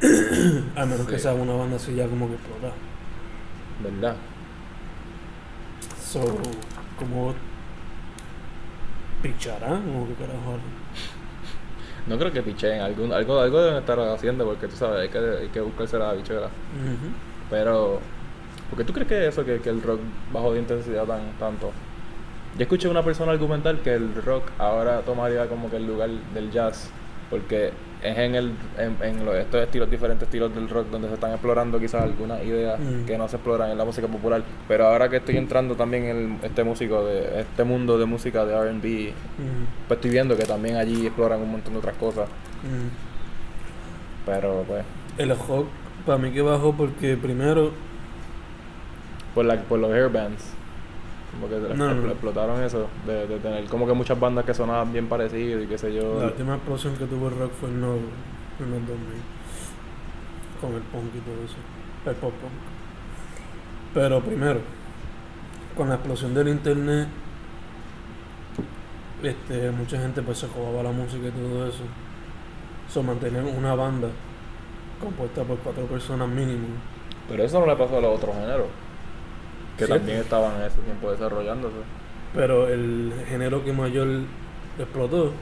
A menos que sea una banda así ya como que explotada. ¿Verdad? So, como picharán o qué carajo? No creo que picheen, algún, algo, algo deben estar haciendo porque tú sabes, hay que, hay que buscarse la bichera. Ujú. Pero, ¿por qué tú crees que eso, que, que el rock bajó de intensidad tan, tanto? Yo escuché a una persona argumentar que el rock ahora tomaría como que el lugar del jazz, porque es en, el, en, en los, estos estilos, diferentes estilos del rock, donde se están explorando quizás algunas ideas Mm. que no se exploran en la música popular. Pero ahora que estoy entrando también en el- este músico, de este mundo de música de RB, Ujú. pues estoy viendo que también allí exploran un montón de otras cosas. Ujú. Pero pues, El rock, para mí que bajó porque primero, por, la, por los airbands. Como que No, no, expl- no. explotaron eso, de, de tener como que muchas bandas que sonaban bien parecidas y qué sé yo. la última explosión que tuvo el rock fue en los, en los 2000. Con el punk y todo eso. El pop punk. Pero primero, con la explosión del internet, este, mucha gente pues se jugaba la música y todo eso. So, mantener una banda compuesta por cuatro personas mínimo. Pero eso no le pasó a los otros géneros, que Sí. también estaban en ese tiempo desarrollándose. Pero el género que mayor explotó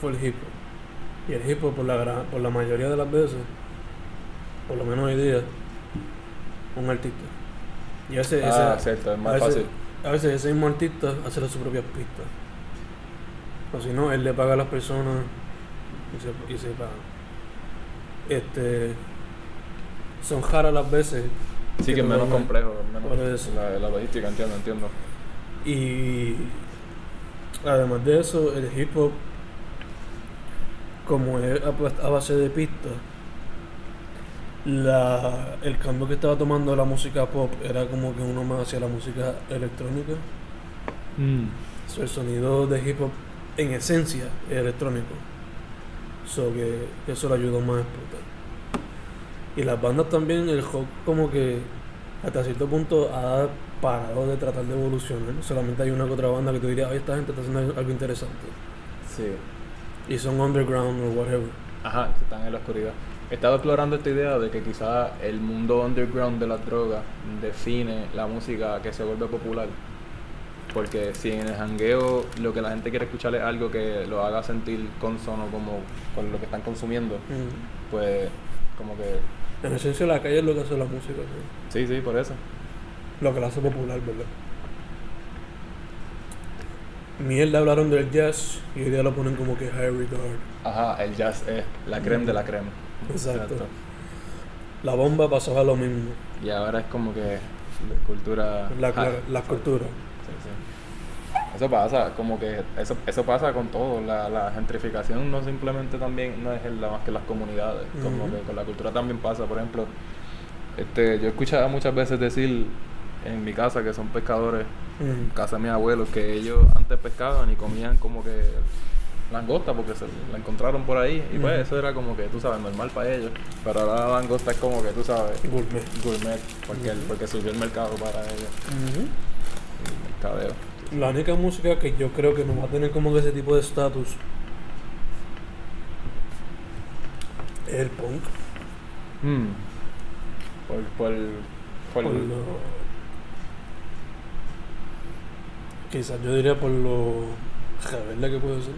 fue el hip hop. Y el hip hop por la, gran- por la mayoría de las veces, por lo menos hoy día, un artista. Y ese, ah, ese- cierto, es a más veces, fácil. a veces ese mismo artista hace sus propias pistas. O si no, él le paga a las personas y se, y se paga. Este, son raras las veces. Sí, que es menos complejo, menos eso. la, la logística, entiendo, entiendo. Y además de eso, el hip hop, como es a, pues, a base de pistas, la, el cambio que estaba tomando la música pop era como que uno más hacia la música electrónica. So, el sonido de hip hop en esencia es electrónico. So que eso le ayudó más a explotar. Y las bandas también, el rock como que hasta cierto punto ha parado de tratar de evolucionar. Solamente hay una que otra banda que tú dirías, ay, esta gente está haciendo algo interesante. Sí. Y son underground o whatever. Ajá, que están en la oscuridad. He estado explorando esta idea de que quizá el mundo underground de las drogas define la música que se vuelve popular. Porque si en el jangueo lo que la gente quiere escuchar es algo que lo haga sentir consono como con lo que están consumiendo, Mm. pues como que... En esencia la calle es lo que hace la música, ¿sí? Sí, sí, por eso. lo que la hace popular, ¿verdad? Mierda hablaron del jazz y hoy día lo ponen como que high regard. Ajá, el jazz es la creme de la creme. Exacto. La bomba pasaba lo mismo. Y ahora es como que cultura... La, la, la cultura. Sí, sí. Eso pasa, como que eso, eso pasa con todo. La, la gentrificación no simplemente también no es en la, más que las comunidades, como que con la cultura también pasa. Por ejemplo, este, yo he escuchado muchas veces decir en mi casa que son pescadores, en casa de mis abuelos, que ellos antes pescaban y comían como que langosta porque se la encontraron por ahí. Y pues eso era como que tú sabes normal para ellos. Pero ahora la langosta es como que tú sabes Gourmet. gourmet porque, el- porque subió el mercado para ellos. El mercadeo La única música que yo creo que no va a tener como que ese tipo de estatus es el punk. Mm. Por, por, por, Por lo- Quizás yo diría por lo rebelde que puede ser.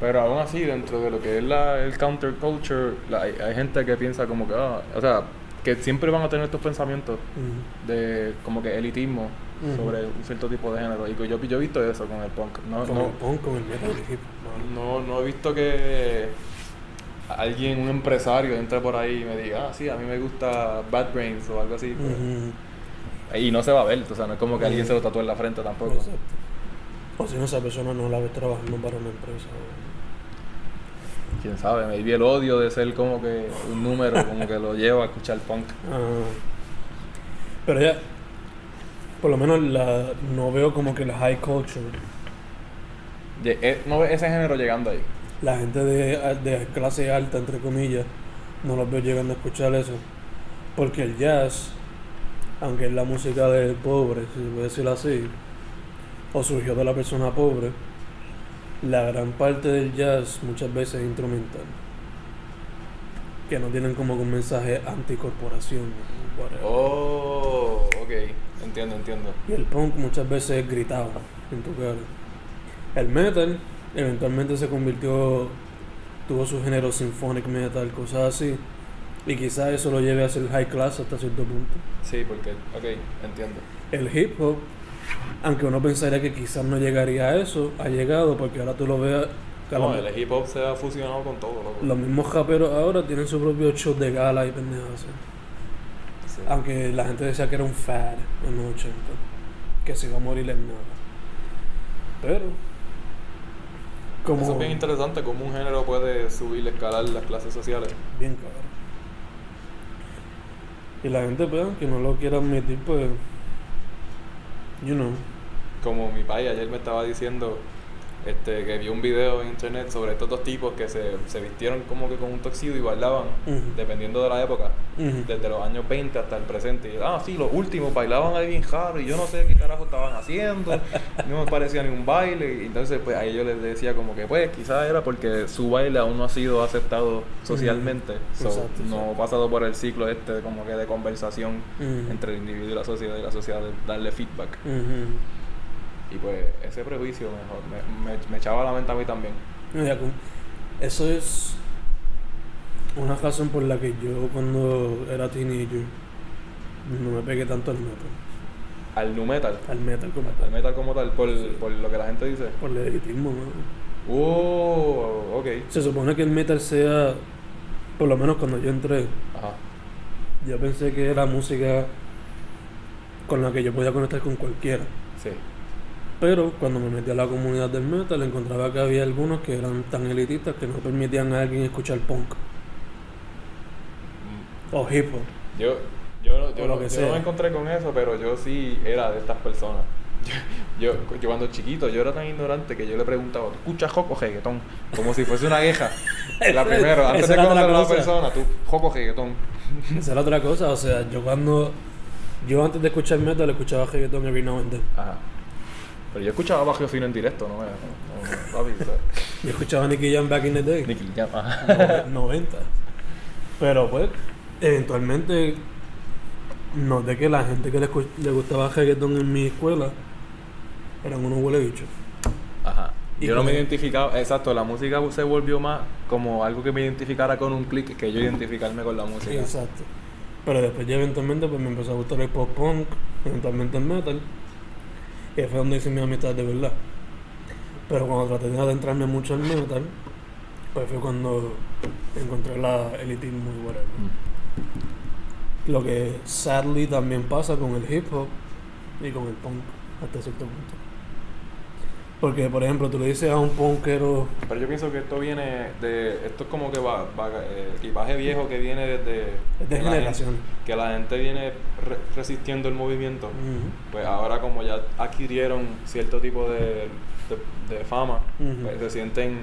Pero aún así, dentro de lo que es la, el counterculture, la- hay, hay gente que piensa como que, ah, o sea, que siempre van a tener estos pensamientos de como que elitismo Sobre un cierto tipo de género. Y yo, yo he visto eso con el punk. No, Con no, el punk, con el metal no, no he visto que alguien, un empresario, entre por ahí y me diga, ah, sí, a mí me gusta Bad Brains o algo así. pues. Y no se va a ver, o sea, no es como que alguien se lo tatúe en la frente tampoco. Exacto. O si no, esa persona no la ves trabajando para una empresa. Quién sabe, maybe el odio de ser como que un número, como que lo lleva a escuchar punk. Pero ya, por lo menos la, no veo como que la high culture. Eh, No ves ese género llegando ahí. La gente de, de clase alta, entre comillas, no los veo llegando a escuchar eso. Porque el jazz, aunque es la música del pobre, si se puede decir así, o surgió de la persona pobre, la gran parte del jazz muchas veces es instrumental. Que no tienen como un mensaje anticorporación. Oh, ok, entiendo, entiendo. Y el punk muchas veces es gritado en tu cara. El metal, eventualmente se convirtió, tuvo su género symphonic metal, cosas así. Y quizás eso lo lleve a ser high class hasta cierto punto. Sí, porque, ok, entiendo. El hip hop, aunque uno pensaría que quizás no llegaría a eso, ha llegado porque ahora tú lo ves. No, el hip hop se ha fusionado con todo, loco. los mismos raperos ahora tienen su propio show de gala y pendejas así. Sí. Aunque la gente decía que era un fad en los 80, que se iba a morir en nada. Pero, como. Eso es bien interesante cómo un género puede subir, escalar las clases sociales. Bien cabrón. Y la gente, pues, que no lo quiera admitir, pues. You know. Como mi país ayer me estaba diciendo este, que vio un video en internet sobre estos dos tipos que se, se vistieron como que con un toxido y bailaban, dependiendo de la época, desde los años 20 hasta el presente. Y, ah, sí, los últimos bailaban ahí bien jaro y yo no sé qué carajo estaban haciendo, no me parecía ni un baile. Y entonces, pues ahí yo les decía como que, pues, quizás era porque su baile aún no ha sido aceptado socialmente, so, Exacto, no exacto. pasado por el ciclo este como que de conversación entre el individuo y la sociedad y la sociedad de darle feedback. Y pues ese prejuicio mejor, me, me, me echaba la mente a mí también. Eso es una razón por la que yo cuando era teenager no me pegué tanto al metal. Al nu metal, Al metal como al tal. metal como tal, por, por lo que la gente dice. Por el elitismo, ¿no? Oh, ok. Se supone que el metal sea, por lo menos cuando yo entré, Ajá. yo pensé que era música con la que yo podía conectar con cualquiera. Sí. Pero cuando me metí a la comunidad del metal encontraba que había algunos que eran tan elitistas que no permitían a alguien escuchar punk Mm, o hip hop. Yo, yo, no- yo me encontré con eso, pero yo sí era de estas personas. Yo, yo, cuando chiquito, yo era tan ignorante que yo le preguntaba, ¿tú escuchas joco reggaetón? Como si fuese una queja. la primera, antes de conocer a la persona, tú, joco reggaetón. Esa era otra cosa, o sea, yo cuando yo antes de escuchar metal escuchaba reggaeton every now and then. Ajá. Pero yo escuchaba Bajo Fino en directo, ¿no? No, no, no, papi, o sea, Yo escuchaba Nicky Jam back in the day. Nicky Jam, ajá. no- 90. Pero pues, eventualmente noté que la gente que le, le gustaba reggaeton en mi escuela eran unos huele bichos. Ajá. Y Yo no me identificaba, exacto, la música se volvió más como algo que me identificara con un clic que yo identificarme con la música. Exacto. Pero después ya eventualmente pues me empezó a gustar el pop punk, eventualmente el metal. Ahí fue donde hice mi amistad de verdad. Pero cuando traté de adentrarme mucho al metal, pues fue cuando encontré la elitismo y whatever. Mm. Lo que sadly también pasa con el hip hop y con el punk hasta cierto punto. Porque, por ejemplo, tú le dices a un punkero, Pero yo pienso que esto viene de. Esto es como que va, va eh, equipaje viejo que viene desde. es de que la generación. que la gente viene re- resistiendo el movimiento. Pues ahora, como ya adquirieron cierto tipo de, de, de fama, pues se sienten.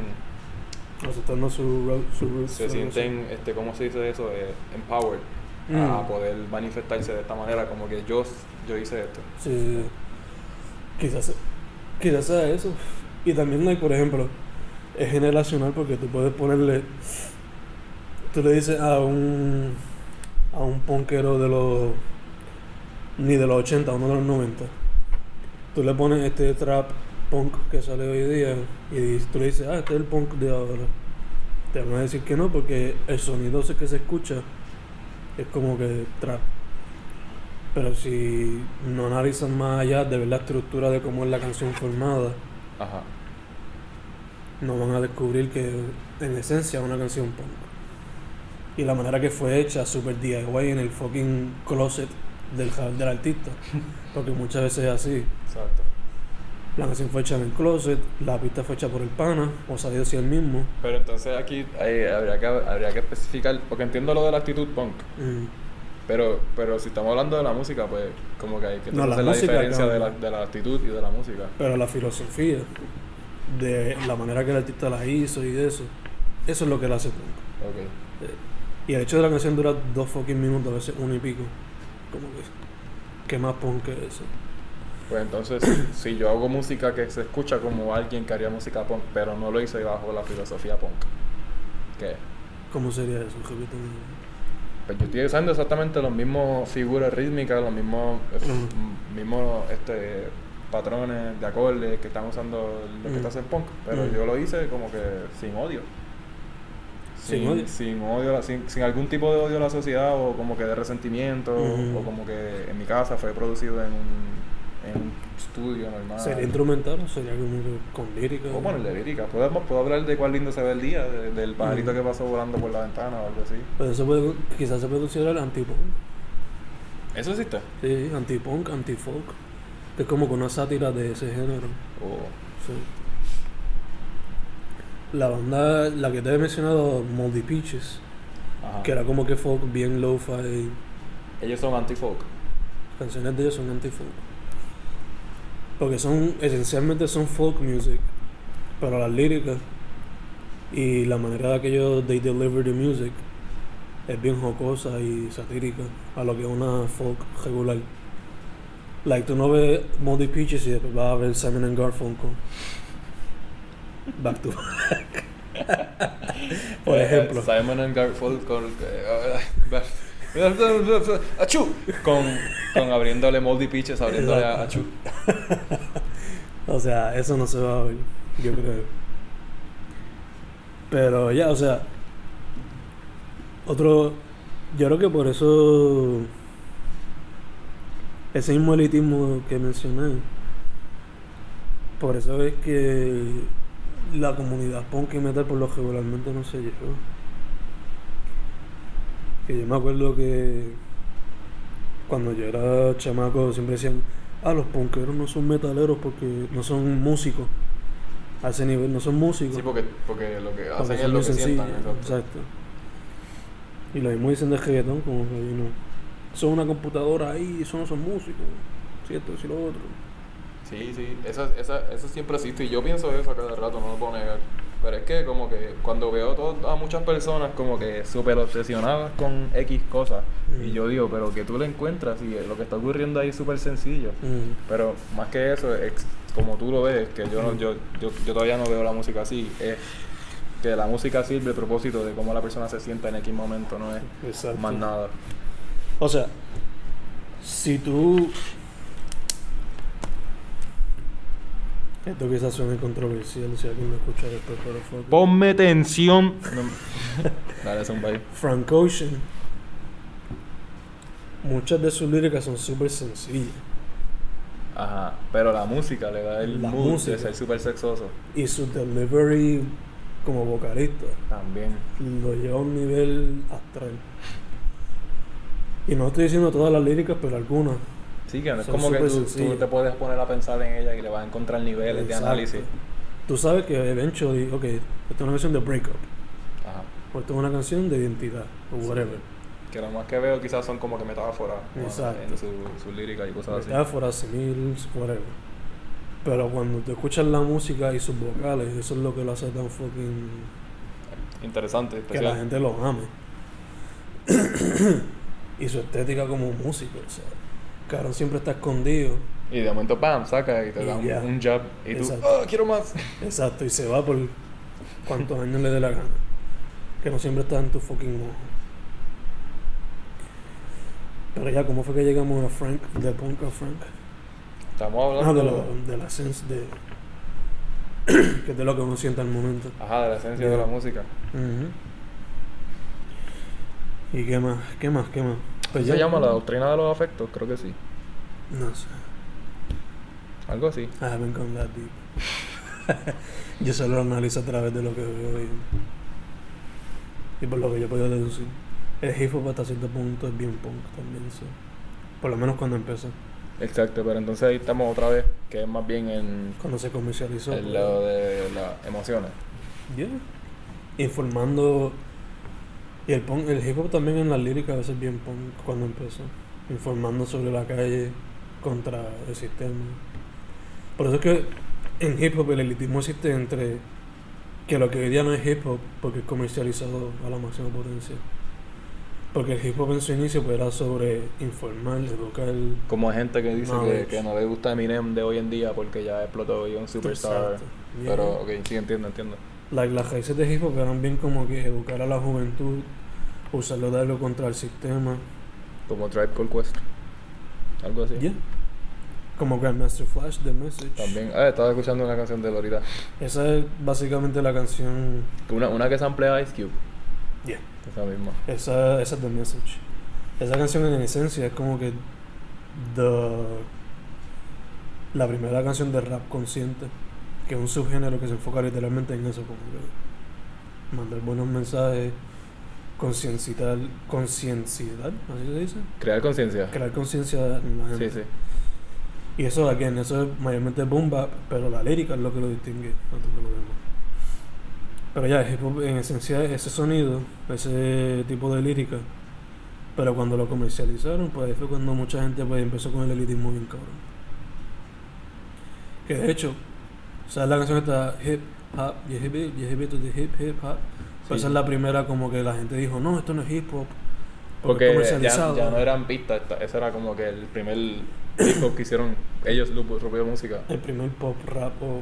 aceptando su, su roots, Se sienten, este, ¿cómo se dice eso? Eh, empowered a poder manifestarse de esta manera, como que yo, yo hice esto. así. Sí, quizás, quizás sea eso. Y también hay, por ejemplo, es generacional porque tú puedes ponerle, tú le dices a un, a un punkero de los, ni de los 80, uno de los 90, tú le pones este trap punk que sale hoy día y tú le dices, ah, este es el punk de ahora. Te van a decir que no porque el sonido que se escucha es como que trap. Pero si no analizan más allá de ver la estructura de cómo es la canción formada, Ajá. no van a descubrir que en esencia es una canción punk. Y la manera que fue hecha, super DIY en el fucking closet del, del artista. Porque muchas veces es así. Exacto. La canción fue hecha en el closet, la pista fue hecha por el pana, o salió así el mismo. Pero entonces aquí habría, que, habría que especificar, porque entiendo lo de la actitud punk, Mm. Pero pero si estamos hablando de la música, pues como que hay que No, la hacer la, diferencia de la, de la actitud y de la música. Pero la filosofía de la manera que el artista la hizo y de eso, eso es lo que la hace punk. Ok. Y el hecho de la canción dura dos fucking minutos, a veces uno y pico. Como que, ¿qué más punk que eso? Pues entonces, si yo hago música que se escucha como alguien que haría música punk, pero no lo hice bajo la filosofía punk, ¿qué? ¿Cómo sería eso? Repíteme. Pues yo estoy usando exactamente las mismas figuras rítmicas, los mismos, mismos este, patrones de acordes que están usando los que Mm. te hacen punk, pero Mm. yo lo hice como que sin odio. Sin odio. sin odio, sin, sin algún tipo de odio a la sociedad o como que de resentimiento o como que en mi casa fue producido en un, en un estudio normal. ¿Sería instrumental o sería como con lírica? O ponerle lírica. Puedo, puedo hablar de cuál lindo se ve el día, de- del pajarito Mm. que pasó volando por la ventana o algo así. Pero eso puede, quizás se puede considerar antipunk. ¿Eso existe? Sí, antipunk, antifolk. Que es como que una sátira de ese género. O- Sí. La banda, la que te he mencionado, Moldy Peaches, ajá. que era como que folk bien lo-fi. Ellos son anti-folk. Canciones de ellos son anti-folk. Porque son, esencialmente son folk music. Pero las líricas y la manera de que ellos they deliver the music es bien jocosa y satírica a lo que es una folk regular. Like, tú no ves Moldy Peaches y después vas a ver Simon and Garfunkel. Back to back. Por ejemplo. Eh, Simon and Garfunkel con... ¡Achú! Con, con abriéndole Moldy Peaches, abriéndole a Achú. O sea, eso no se va a ver, yo creo. Pero ya, o sea, otro, yo creo que por eso, ese mismo elitismo que mencioné, por eso es que la comunidad punk y metal por lo regularmente no se lleva. Que yo me acuerdo que cuando yo era chamaco siempre decían, ah, los punkeros no son metaleros porque no son músicos. A ese nivel no son músicos. Sí, porque, porque lo que hacen es lo que sientan. exacto. Exacto. Y lo mismo dicen de reggaetón, como que no. Son una computadora ahí, eso no son músicos. Cierto, y lo otro. Sí, sí, eso, esa, eso siempre existe y yo pienso eso a cada rato, no lo puedo negar. Pero es que como que cuando veo todo, a muchas personas como que súper obsesionadas con X cosas y Mm. yo digo, pero que tú lo encuentras y lo que está ocurriendo ahí es súper sencillo. Mm. Pero más que eso, es como tú lo ves, que yo, no, Mm. yo, yo, yo todavía no veo la música así, es que la música sirve a propósito de cómo la persona se sienta en X momento, no es Exacto. más nada. O sea, si tú. Esto quizás suene controversial si alguien lo escucha después, pero fuck it. Ponme tensión. Dale, es un baile. Frank Ocean. Muchas de sus líricas son súper sencillas. Ajá, pero la música le da el La mood música. de ser súper sexoso. Y su delivery como vocalista También. lo lleva a un nivel astral. Y no estoy diciendo todas las líricas, pero algunas. Sí, que no es como que tú, te puedes poner a pensar en ella y le vas a encontrar niveles de análisis. Tú sabes que eventually, ok, esta es una canción de breakup, Ajá. o esta es una canción de identidad, o whatever. Que lo más que veo quizás son como que metáforas en su, su lírica y cosas así. Metáforas, similes, whatever. Pero cuando te escuchas la música y sus vocales, eso es lo que lo hace tan fucking. Interesante, que la especial. gente lo ame. y su estética como músico, o sea. Cabrón siempre está escondido. Y de momento, pam, saca y te Y da un, ya. un jab. Y tú. ¡ah, quiero más! Exacto, y se va por cuantos años le dé la gana. Que no siempre está en tu fucking ojo. Pero ya, ¿cómo fue que llegamos a Frank, de punk a Frank? Estamos Ah, hablando de, lo, de la sense de. que es de lo que uno siente al momento. Ajá, de la esencia de la música. ¿Y qué más? ¿Qué más? ¿Qué más? Pues ¿Se ya- llama la doctrina de los afectos? Creo que sí. No sé. Algo así. I haven't gone that deep. yo solo lo analizo a través de lo que veo y, y por lo que yo puedo deducir. El hip hop hasta cierto punto es bien punk también, sí. Por lo menos cuando empezó. Exacto, pero entonces ahí estamos otra vez, que es más bien en Cuando se comercializó. el lado de las emociones. Yeah. Informando. Y el, punk, el hip hop también en la lírica a veces bien punk cuando empezó. Informando sobre la calle contra el sistema. Por eso es que en hip hop el elitismo existe entre que lo que hoy día no es hip hop porque es comercializado a la máxima potencia. Porque el hip hop en su inicio pues, era sobre informar, educar. Como hay gente que dice que, no le gusta Eminem de hoy en día porque ya explotó y es un superstar. Yeah. Pero, ok, sí, entiendo, entiendo. Like, las raíces de hip hop eran bien como que educar a la juventud, usarlo de algo contra el sistema. Como Tribe Called Quest. Algo así. Yeah. Como Grandmaster Flash, The Message. También, eh, estaba escuchando una canción de él ahorita. Esa es básicamente la canción. Una, una que samplea Ice Cube. Yeah. Esa misma. Esa, esa es The Message. Esa canción en esencia es como que the, la primera canción de rap consciente, que es un subgénero que se enfoca literalmente en eso, como que mandar buenos mensajes, concienciar, concienciar, así se dice, Crear conciencia. crear conciencia en la gente. Sí, sí. Y eso, again, eso es mayormente boom bap, pero la lírica es lo que lo distingue a todo lo demás. Pero ya, hip hop en esencia es ese sonido, ese tipo de lírica. Pero cuando lo comercializaron, pues ahí fue cuando mucha gente pues, empezó con el elitismo bien cabrón. Que de hecho, ¿sabes la canción esta hip hop, yeah, hip yeah, hip to the hip hip hop? Pues Sí. esa es la primera como que la gente dijo, no, esto no es hip hop. Porque es ya, ya no eran pistas, ese era como que el primer hip hop que hicieron ellos, su su propia música. El primer pop rap o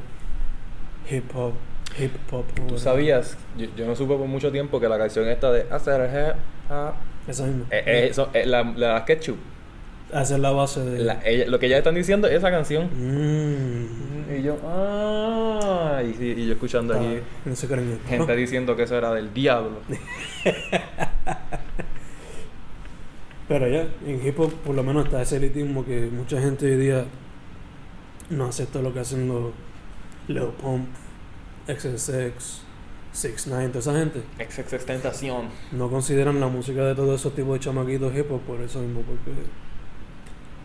hip hop, hip hop. o Tú whatever. sabías, yo, yo no supe por mucho tiempo que la canción esta de hacer hip hop, Esa misma. eh, eh, eso, eh, la, la Ketchup, Esa es la base de. la- ella- lo que ya están diciendo es esa canción. Mm. Y yo, ah, y, yo escuchando aquí Ah, no esto. gente diciendo que eso era del diablo. Pero ya, en hip hop por lo menos está ese elitismo que mucha gente hoy día no acepta lo que hacen los Lil Pump, XSX, 6 9 toda esa gente. XXX Tentación. No consideran la música de todos esos tipos de chamaquitos hip hop por eso mismo, porque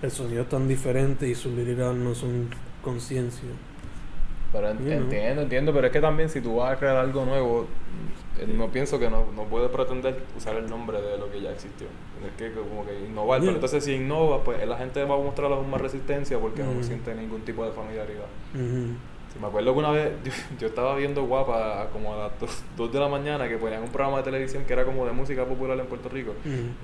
el sonido es tan diferente y sus líricas no son conciencia. Pero en- You know. entiendo, entiendo, pero es que también si tú vas a crear algo nuevo, eh, no pienso que no, no puedes pretender usar el nombre de lo que ya existió. Tienes que como que innovar, Yeah. pero entonces si innovas, pues la gente va a mostrar aún más resistencia porque Mm. no siente ningún tipo de familiaridad. Si me acuerdo que una vez yo, yo estaba viendo Guapa como a las 2, de la mañana que ponían un programa de televisión que era como de música popular en Puerto Rico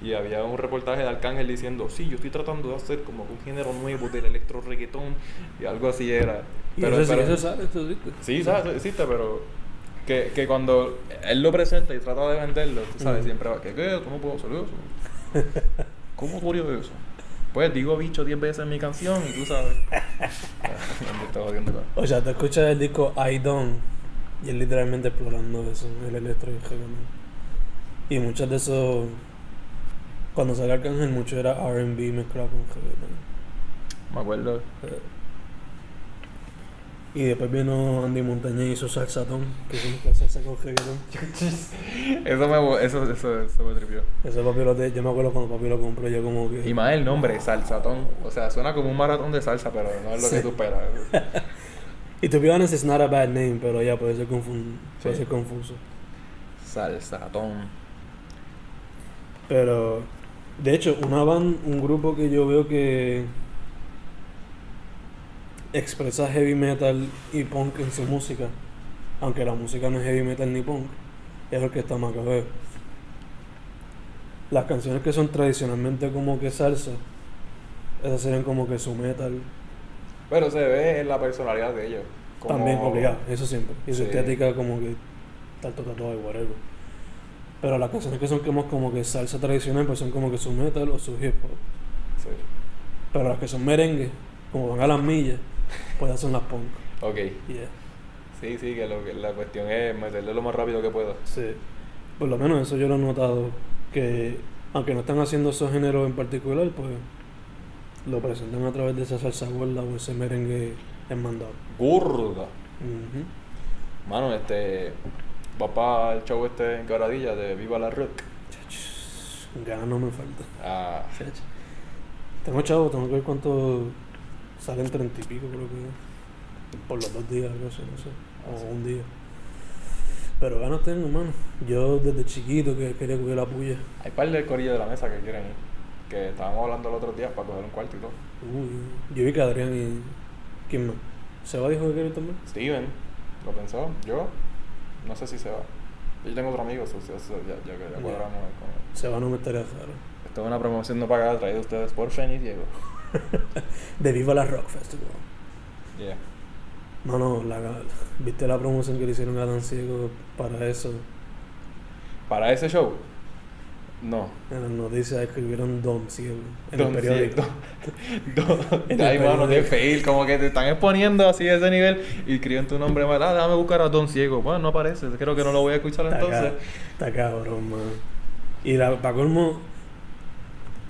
y había un reportaje de Arcángel diciendo, sí, yo estoy tratando de hacer como un género nuevo del electro reggaetón y algo así era. Y Pero, eso, sí, pero- eso sale, eso existe. Sí, existe, pero que, que cuando él lo presenta y trata de venderlo, tú sabes, siempre va, ¿qué qué? ¿Cómo puedo hacer eso? ¿Cómo ocurrió eso? Pues digo bicho 10 veces en mi canción y tú sabes. O sea, te escuchas el disco I Don't y es literalmente explorando eso, el electro y el. Y muchos de esos, cuando salió Arcángel, mucho era RB mezclado con reggaeton. Me acuerdo. Eh, Y después vino Andy Montañez y hizo Saxatón, que es una salsa con reggaeton. Eso me, eso, eso, eso me tripió. Ese papi lo te- yo me acuerdo cuando papi lo compró, yo como que... Y más el nombre, salsatón. O sea, suena como un maratón de salsa, pero no es lo Sí. que tú esperas. Y to be honest, it's not a bad name, pero ya puede ser, confun- puede Sí. ser confuso. Salsatón. Pero, de hecho, una band, un grupo que yo veo que expresa heavy metal y punk en su música, aunque la música no es heavy metal ni punk, es el que está Macabeo. Las canciones que son tradicionalmente como que salsa, esas serían como que su metal, Pero se ve en la personalidad de ellos. como- también obligado, eso siempre. Y su Sí. estética como que tal, tal, tal, tal, whatever. Pero las canciones que son como, como que salsa tradicional, pues son como que su metal o su hip hop. Sí. Pero las que son merengue, como van a las millas, ya son las punk. Ok. Yeah. Sí, sí, que, lo, que la cuestión es meterle lo más rápido que pueda. Sí. Por lo menos eso yo lo he notado, que aunque no están haciendo esos géneros en particular, pues lo presentan a través de esa salsa gorda o ese merengue enmandado. Gorda. Ujú. Mano, este. Va para el show este en Quebradilla de Viva la Rock. Ganas no me falta. Ah. Tengo chavo, tengo que ver cuánto salen treinta y pico, creo que por los dos días, algo así, no sé, Ah, sí. o un día. Pero ganas tengo, mano. Yo desde chiquito que quería coger la puya. hay par de corillos de la mesa que quieren ir. Que estábamos hablando el otro día para coger un cuarto y todo. Uy, yo vi que Adrián y. ¿Quién más? ¿Seba dijo que quiere ir también? Steven, ¿lo pensó? Yo, no sé si se va. Yo tengo otro amigo, so- so- so- ya, ya, que ya cuadramos ahí con él. Seba no me estaría raro. Esto es una promoción no pagada traída a ustedes por Fen y Diego. De Viva la Rock Festival. Yeah. Mano, la, ¿viste la promoción que le hicieron a Dan Ciego para eso? Para ese show, No. En las noticias escribieron Don Ciego. En Don el periódico. Don- Ay, mano, qué fail. Como que te están exponiendo así a ese nivel y escriben tu nombre mal. Ah, déjame buscar a Don Ciego. Bueno, no aparece. Creo que no lo voy a escuchar Está, entonces. está cabrón, man. Y la, para colmo,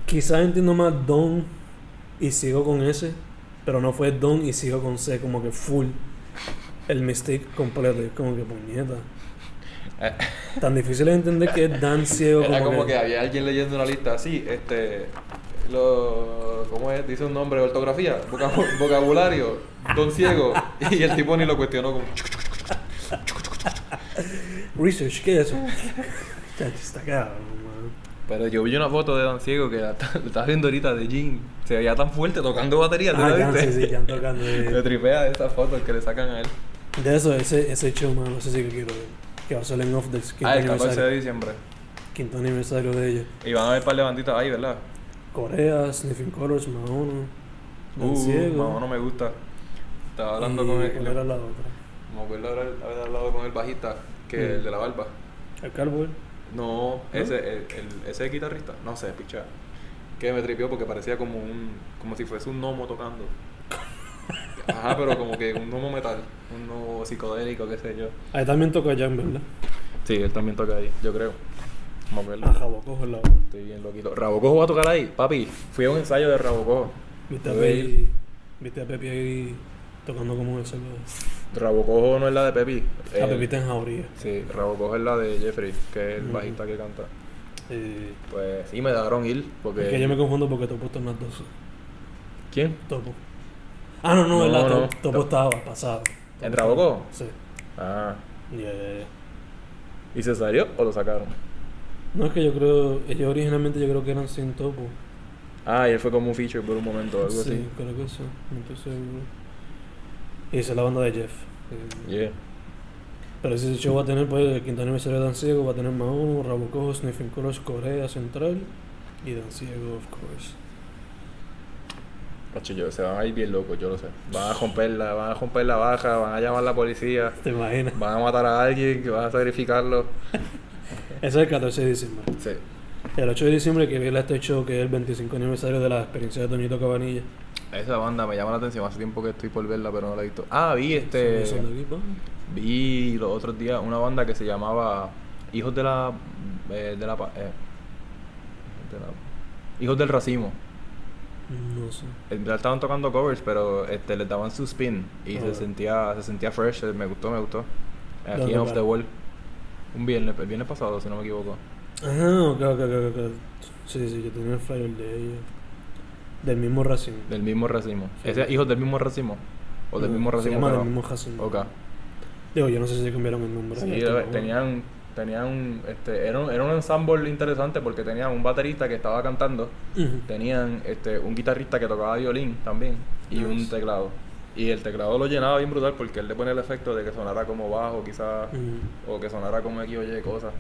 quizás entiendo más Don y sigo con S, pero no fue Don y sigo con C, como que full. El mistake completo, es como que puñeta. Tan difícil de entender que es Dan ciego Era como, como que había alguien leyendo una lista así, este, lo, ¿cómo es? Dice un nombre ortografía, vocabu- vocabulario, don ciego, y el tipo ni lo cuestionó como, Research, ¿qué es eso? Está cabrón. Pero yo vi una foto de don ciego que estás viendo ahorita de Jim, se veía tan fuerte tocando batería, ¿tú Ah, la viste? sí, sí, ya tocando. Me tripea de esas fotos que le sacan a él. de eso, ese, ese show, no sé si que quiero ver. Que va a salir en off del quinto Ah, el 14 aniversario. de diciembre. Quinto aniversario de ellos. Y van a haber par de banditas ahí, ¿verdad? Corea, Sniffing Colors, Mahono, Dan Uh, Ciego. mamá, no me gusta. Estaba hablando y con ¿Cuál era la otra? me acuerdo haber, hablado con el bajista, que Mm. el de la barba. El Cowboy. No, ese, el, el- ese guitarrista, no sé, picha. Que me tripió porque parecía como un, como si fuese un gnomo tocando. Ajá, pero como que un gnomo metal, un gnomo psicodélico, qué sé yo. Ahí también toca Jan, ¿verdad? Sí, él también toca ahí, yo creo. Vamos a verlo. Ah, Jabocojo es la. Estoy bien loquito. Rabocojo va a tocar ahí, papi. Fui a un ensayo de Rabocojo. ¿Viste a. Pepe, ¿Viste a Pepe ahí tocando como ese? Rabocojo no es la de Pepi. La eh, Pepita en Jauría. Sí, Rabocojo es la de Jeffrey, que es el bajista que canta. Eh, Pues sí, me dejaron ir porque... es que yo me confundo porque Topo está en las 12. ¿Quién? Topo. Ah, no, no, No, no. Topo, Topo estaba pasado. ¿En Rabocojo? Sí. Ah. Ya. ¿Y se salió o lo sacaron? No, es que yo creo, ellos originalmente yo creo que eran sin Topo. Ah, y él fue como un feature por un momento o algo sí, así. creo que sí, no estoy seguro. Y esa es la banda de Jeff. Yeah. Pero ese show va a tener pues el quinto aniversario de Dan Ciego, va a tener Mahono, Rabocojo, Sniffing Colors, Corea Central y Dan Ciego, of course. Yo, se van a ir bien locos, yo lo sé. Van a romper la, van a romper la baja, van a llamar a la policía, ¿Te imaginas? van a matar a alguien, que van a sacrificarlo. Ese es el 14 de diciembre. Sí. El 8 de diciembre que viene este show que es el 25 aniversario de la experiencia de Toñito Cabanilla. Esa banda me llama la atención, hace tiempo que estoy por verla, pero no la he visto. Ah, vi este. Aquí. Vi los otros días una banda que se llamaba Hijos de la. eh, de la. eh, de la- Hijos del Racimo. No sé. En realidad estaban tocando covers, pero este, les daban su spin y Ah. se sentía se sentía fresh. eh, Me gustó, me gustó. Aquí ¿Dónde en Off the Wall. Un viernes, el viernes pasado, si no me equivoco. Ah, ok, ok, ok. Sí, sí, yo tenía el flyer de ellos. Del mismo racimo. Del mismo racimo. Sí. ¿Ese Hijos del mismo racimo? ¿O del No, mismo Se racimo? llama del mismo racimo. Ok. Digo, yo no sé si cambiaron el nombre. Sí, Esto, eh, tenían, tenían, este, era un, era un ensemble interesante porque tenían un baterista que estaba cantando, tenían este, un guitarrista que tocaba violín también y un teclado. Y el teclado lo llenaba bien brutal porque él le ponía el efecto de que sonara como bajo quizás o que sonara como X o Y cosas.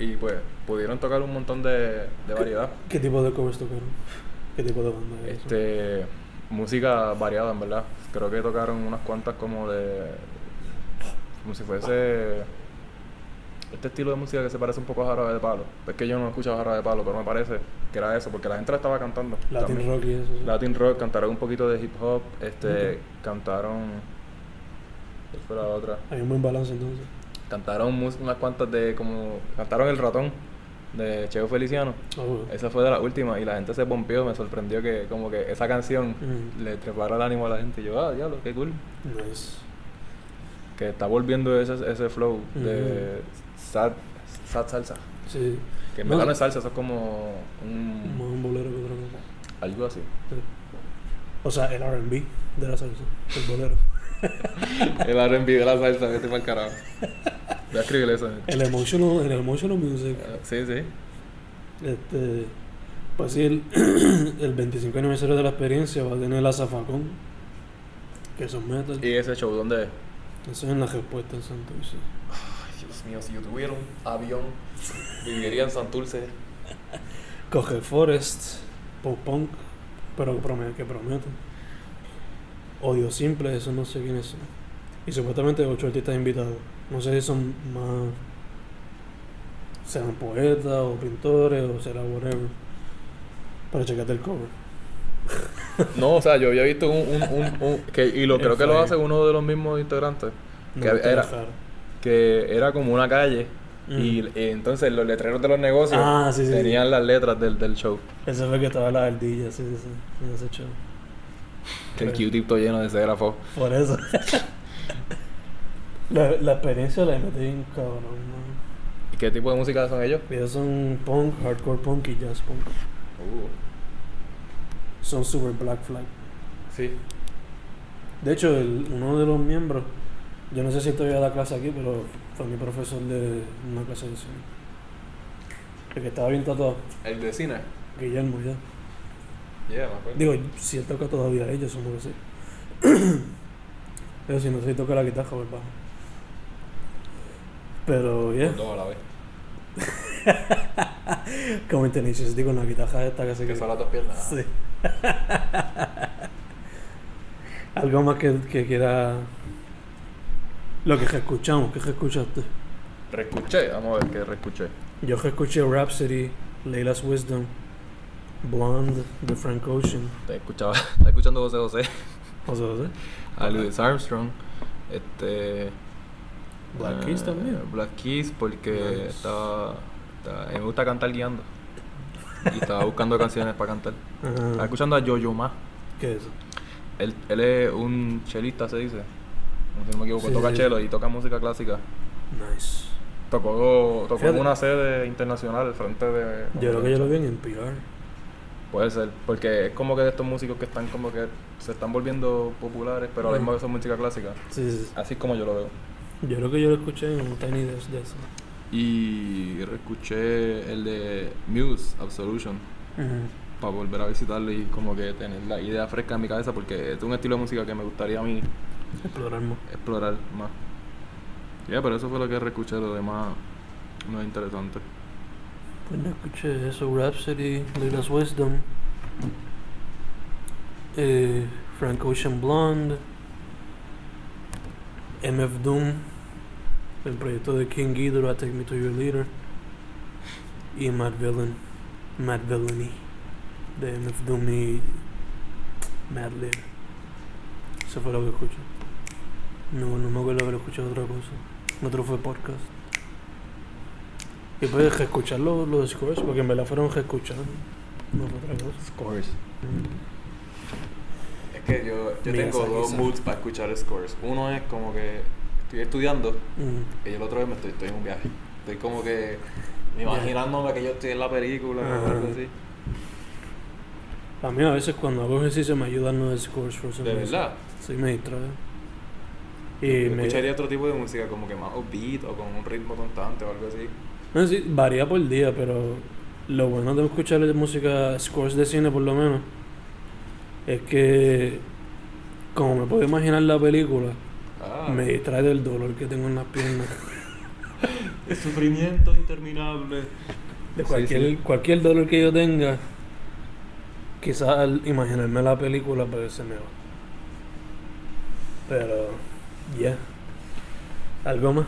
Y, y pues pudieron tocar un montón de, de variedad. ¿Qué tipo de covers tocaron? ¿Qué tipo de banda es eso? Este, música variada en verdad. Creo que tocaron unas cuantas como de como si fuese este estilo de música que se parece un poco a Jarabe de Palo. Es que yo no he escuchado Jarabe de Palo, pero me parece que era eso, porque la gente la estaba cantando. Latin también. rock y eso. sí. Latin rock, cantaron un poquito de hip hop, este, cantaron ¿cuál fue la otra? Hay un buen balance entonces. Cantaron unas cuantas de como cantaron El ratón de Cheo Feliciano. Esa fue de la última y la gente se pompió, me sorprendió que como que esa canción le trepara el ánimo a la gente. Y yo, ah, diablo, qué cool. Nice. Que está volviendo ese, ese flow de sad, sad salsa. Sí. Que en No, verdad no es salsa, eso es como un, Más un bolero que otra cosa. algo así. Sí. O sea, el RB de la salsa. El bolero. El R&B de la salsa, vete el carajo. Voy a escribir eso. El emotional, el emotional music. Eh, Sí, sí. Este, pues sí, el, el 25 aniversario de la experiencia va a tener la Zafacón, que es metal. ¿Y ese show dónde es? Eso es en la respuesta en Santurce. Ay, Dios mío, si yo tuviera un avión, viviría en Santurce. Coge Forest, Pop Punk, pero que promete. Que promete. Odio Simple, eso no sé quiénes son. Y supuestamente ocho artistas invitados. No sé si son más sean poetas o pintores o será whatever. Pero checate el cover. No, o sea, yo había visto un... un, un, un- que, y lo creo que lo hace uno de los mismos integrantes. No Que te era-. Que era como una calle. Mm. Y, y entonces los letreros de los negocios Ah, sí, sí, tenían las letras del, del show. Ese fue que estaba la ardilla, sí, sí, sí, en ese show. El. Q-tip todo lleno de cegrafos. Por eso. la, la experiencia la metí bien cabrón, ¿no? ¿Y qué tipo de música son ellos? Ellos son punk, hardcore punk y jazz punk. Son super black flag. Sí. De hecho, el- uno de los miembros, yo no sé si todavía da clase aquí, pero fue mi profesor de una clase de cine. El que estaba bien tatuado, El de cine. Guillermo ya. Yeah. Digo, si él toca todavía ellos, supongo que sí. Pero si no sé si toca la guitarra o el bajo. Pero, yeah. Los dos a la vez. Como en tenis, digo, con la guitarra esta que se Que son las dos piernas. Sí. Algo más que, que quiera. Lo que escuchamos, ¿qué escuchaste? Reescuché, vamos a ver qué reescuché. Yo escuché Rhapsody, Layla's Wisdom, Blonde de Frank Ocean. Te escuchaba, estaba escuchando José José, sea, ¿sí? a Louis Armstrong, este. Black eh, Keys también. Black Keys porque Nice. estaba, estaba- me gusta cantar guiando. Y estaba buscando canciones para cantar. Estaba Ajá. escuchando a Jojo Ma. ¿Qué es eso? Él, él es un chelista, se dice. Si no me equivoco, Sí, toca sí. chelo y toca música clásica. Nice. Tocó, tocó en una sede internacional al frente de. Yo creo que yo lo vi en NPR. Puede ser, porque es como que de estos músicos que están como que se están volviendo populares, pero a la misma vez son música clásica. Sí, sí, sí. Así es como yo lo veo. Yo creo que yo lo escuché en un Tiny de eso. Y escuché el de Muse, Absolution, para volver a visitarlo y como que tener la idea fresca en mi cabeza, porque es un estilo de música que me gustaría a mí Explorar más. explorar más. Ya, pero eso fue lo que reescuché, lo demás no es interesante. Pues no escuché eso, Rhapsody, Layla's Wisdom, eh, Frank Ocean Blonde, MF Doom, el proyecto de King Ghidorah, Take Me to Your Leader, y Mad Villain, Mad Villainy, de MF Doom y Mad Lib. Eso fue lo que escuché. No, no me acuerdo haber escuchado otra cosa. Otro fue podcast. Y puedes reescuchar los, los scores, porque en verdad fueron reescuchar. No fue otra cosa. Scores. Es que yo, yo tengo dos moods para escuchar scores. Uno es como que estoy estudiando Mm. y el otro es me estoy, estoy en un viaje. Estoy como que imaginándome que yo estoy en la película o algo así. A mí a veces cuando hago ejercicio me ayudan los scores for some De reason. verdad. Sí, me distrae. Y me... Escucharía otro tipo de música como que más upbeat o con un ritmo constante o algo así. No, sí, varía por día, pero lo bueno de escuchar música, scores de cine por lo menos, es que como me puedo imaginar la película, Ah, me distrae del dolor que tengo en las piernas. el sufrimiento interminable. De cualquier, sí. cualquier dolor que yo tenga, quizás al imaginarme la película, pues se me va. Pero, ya. ¿Algo más?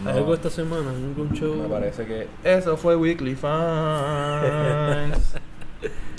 ¿Hay No. algo esta semana? ¿Algún show? Me parece que eso fue Weekly Fans.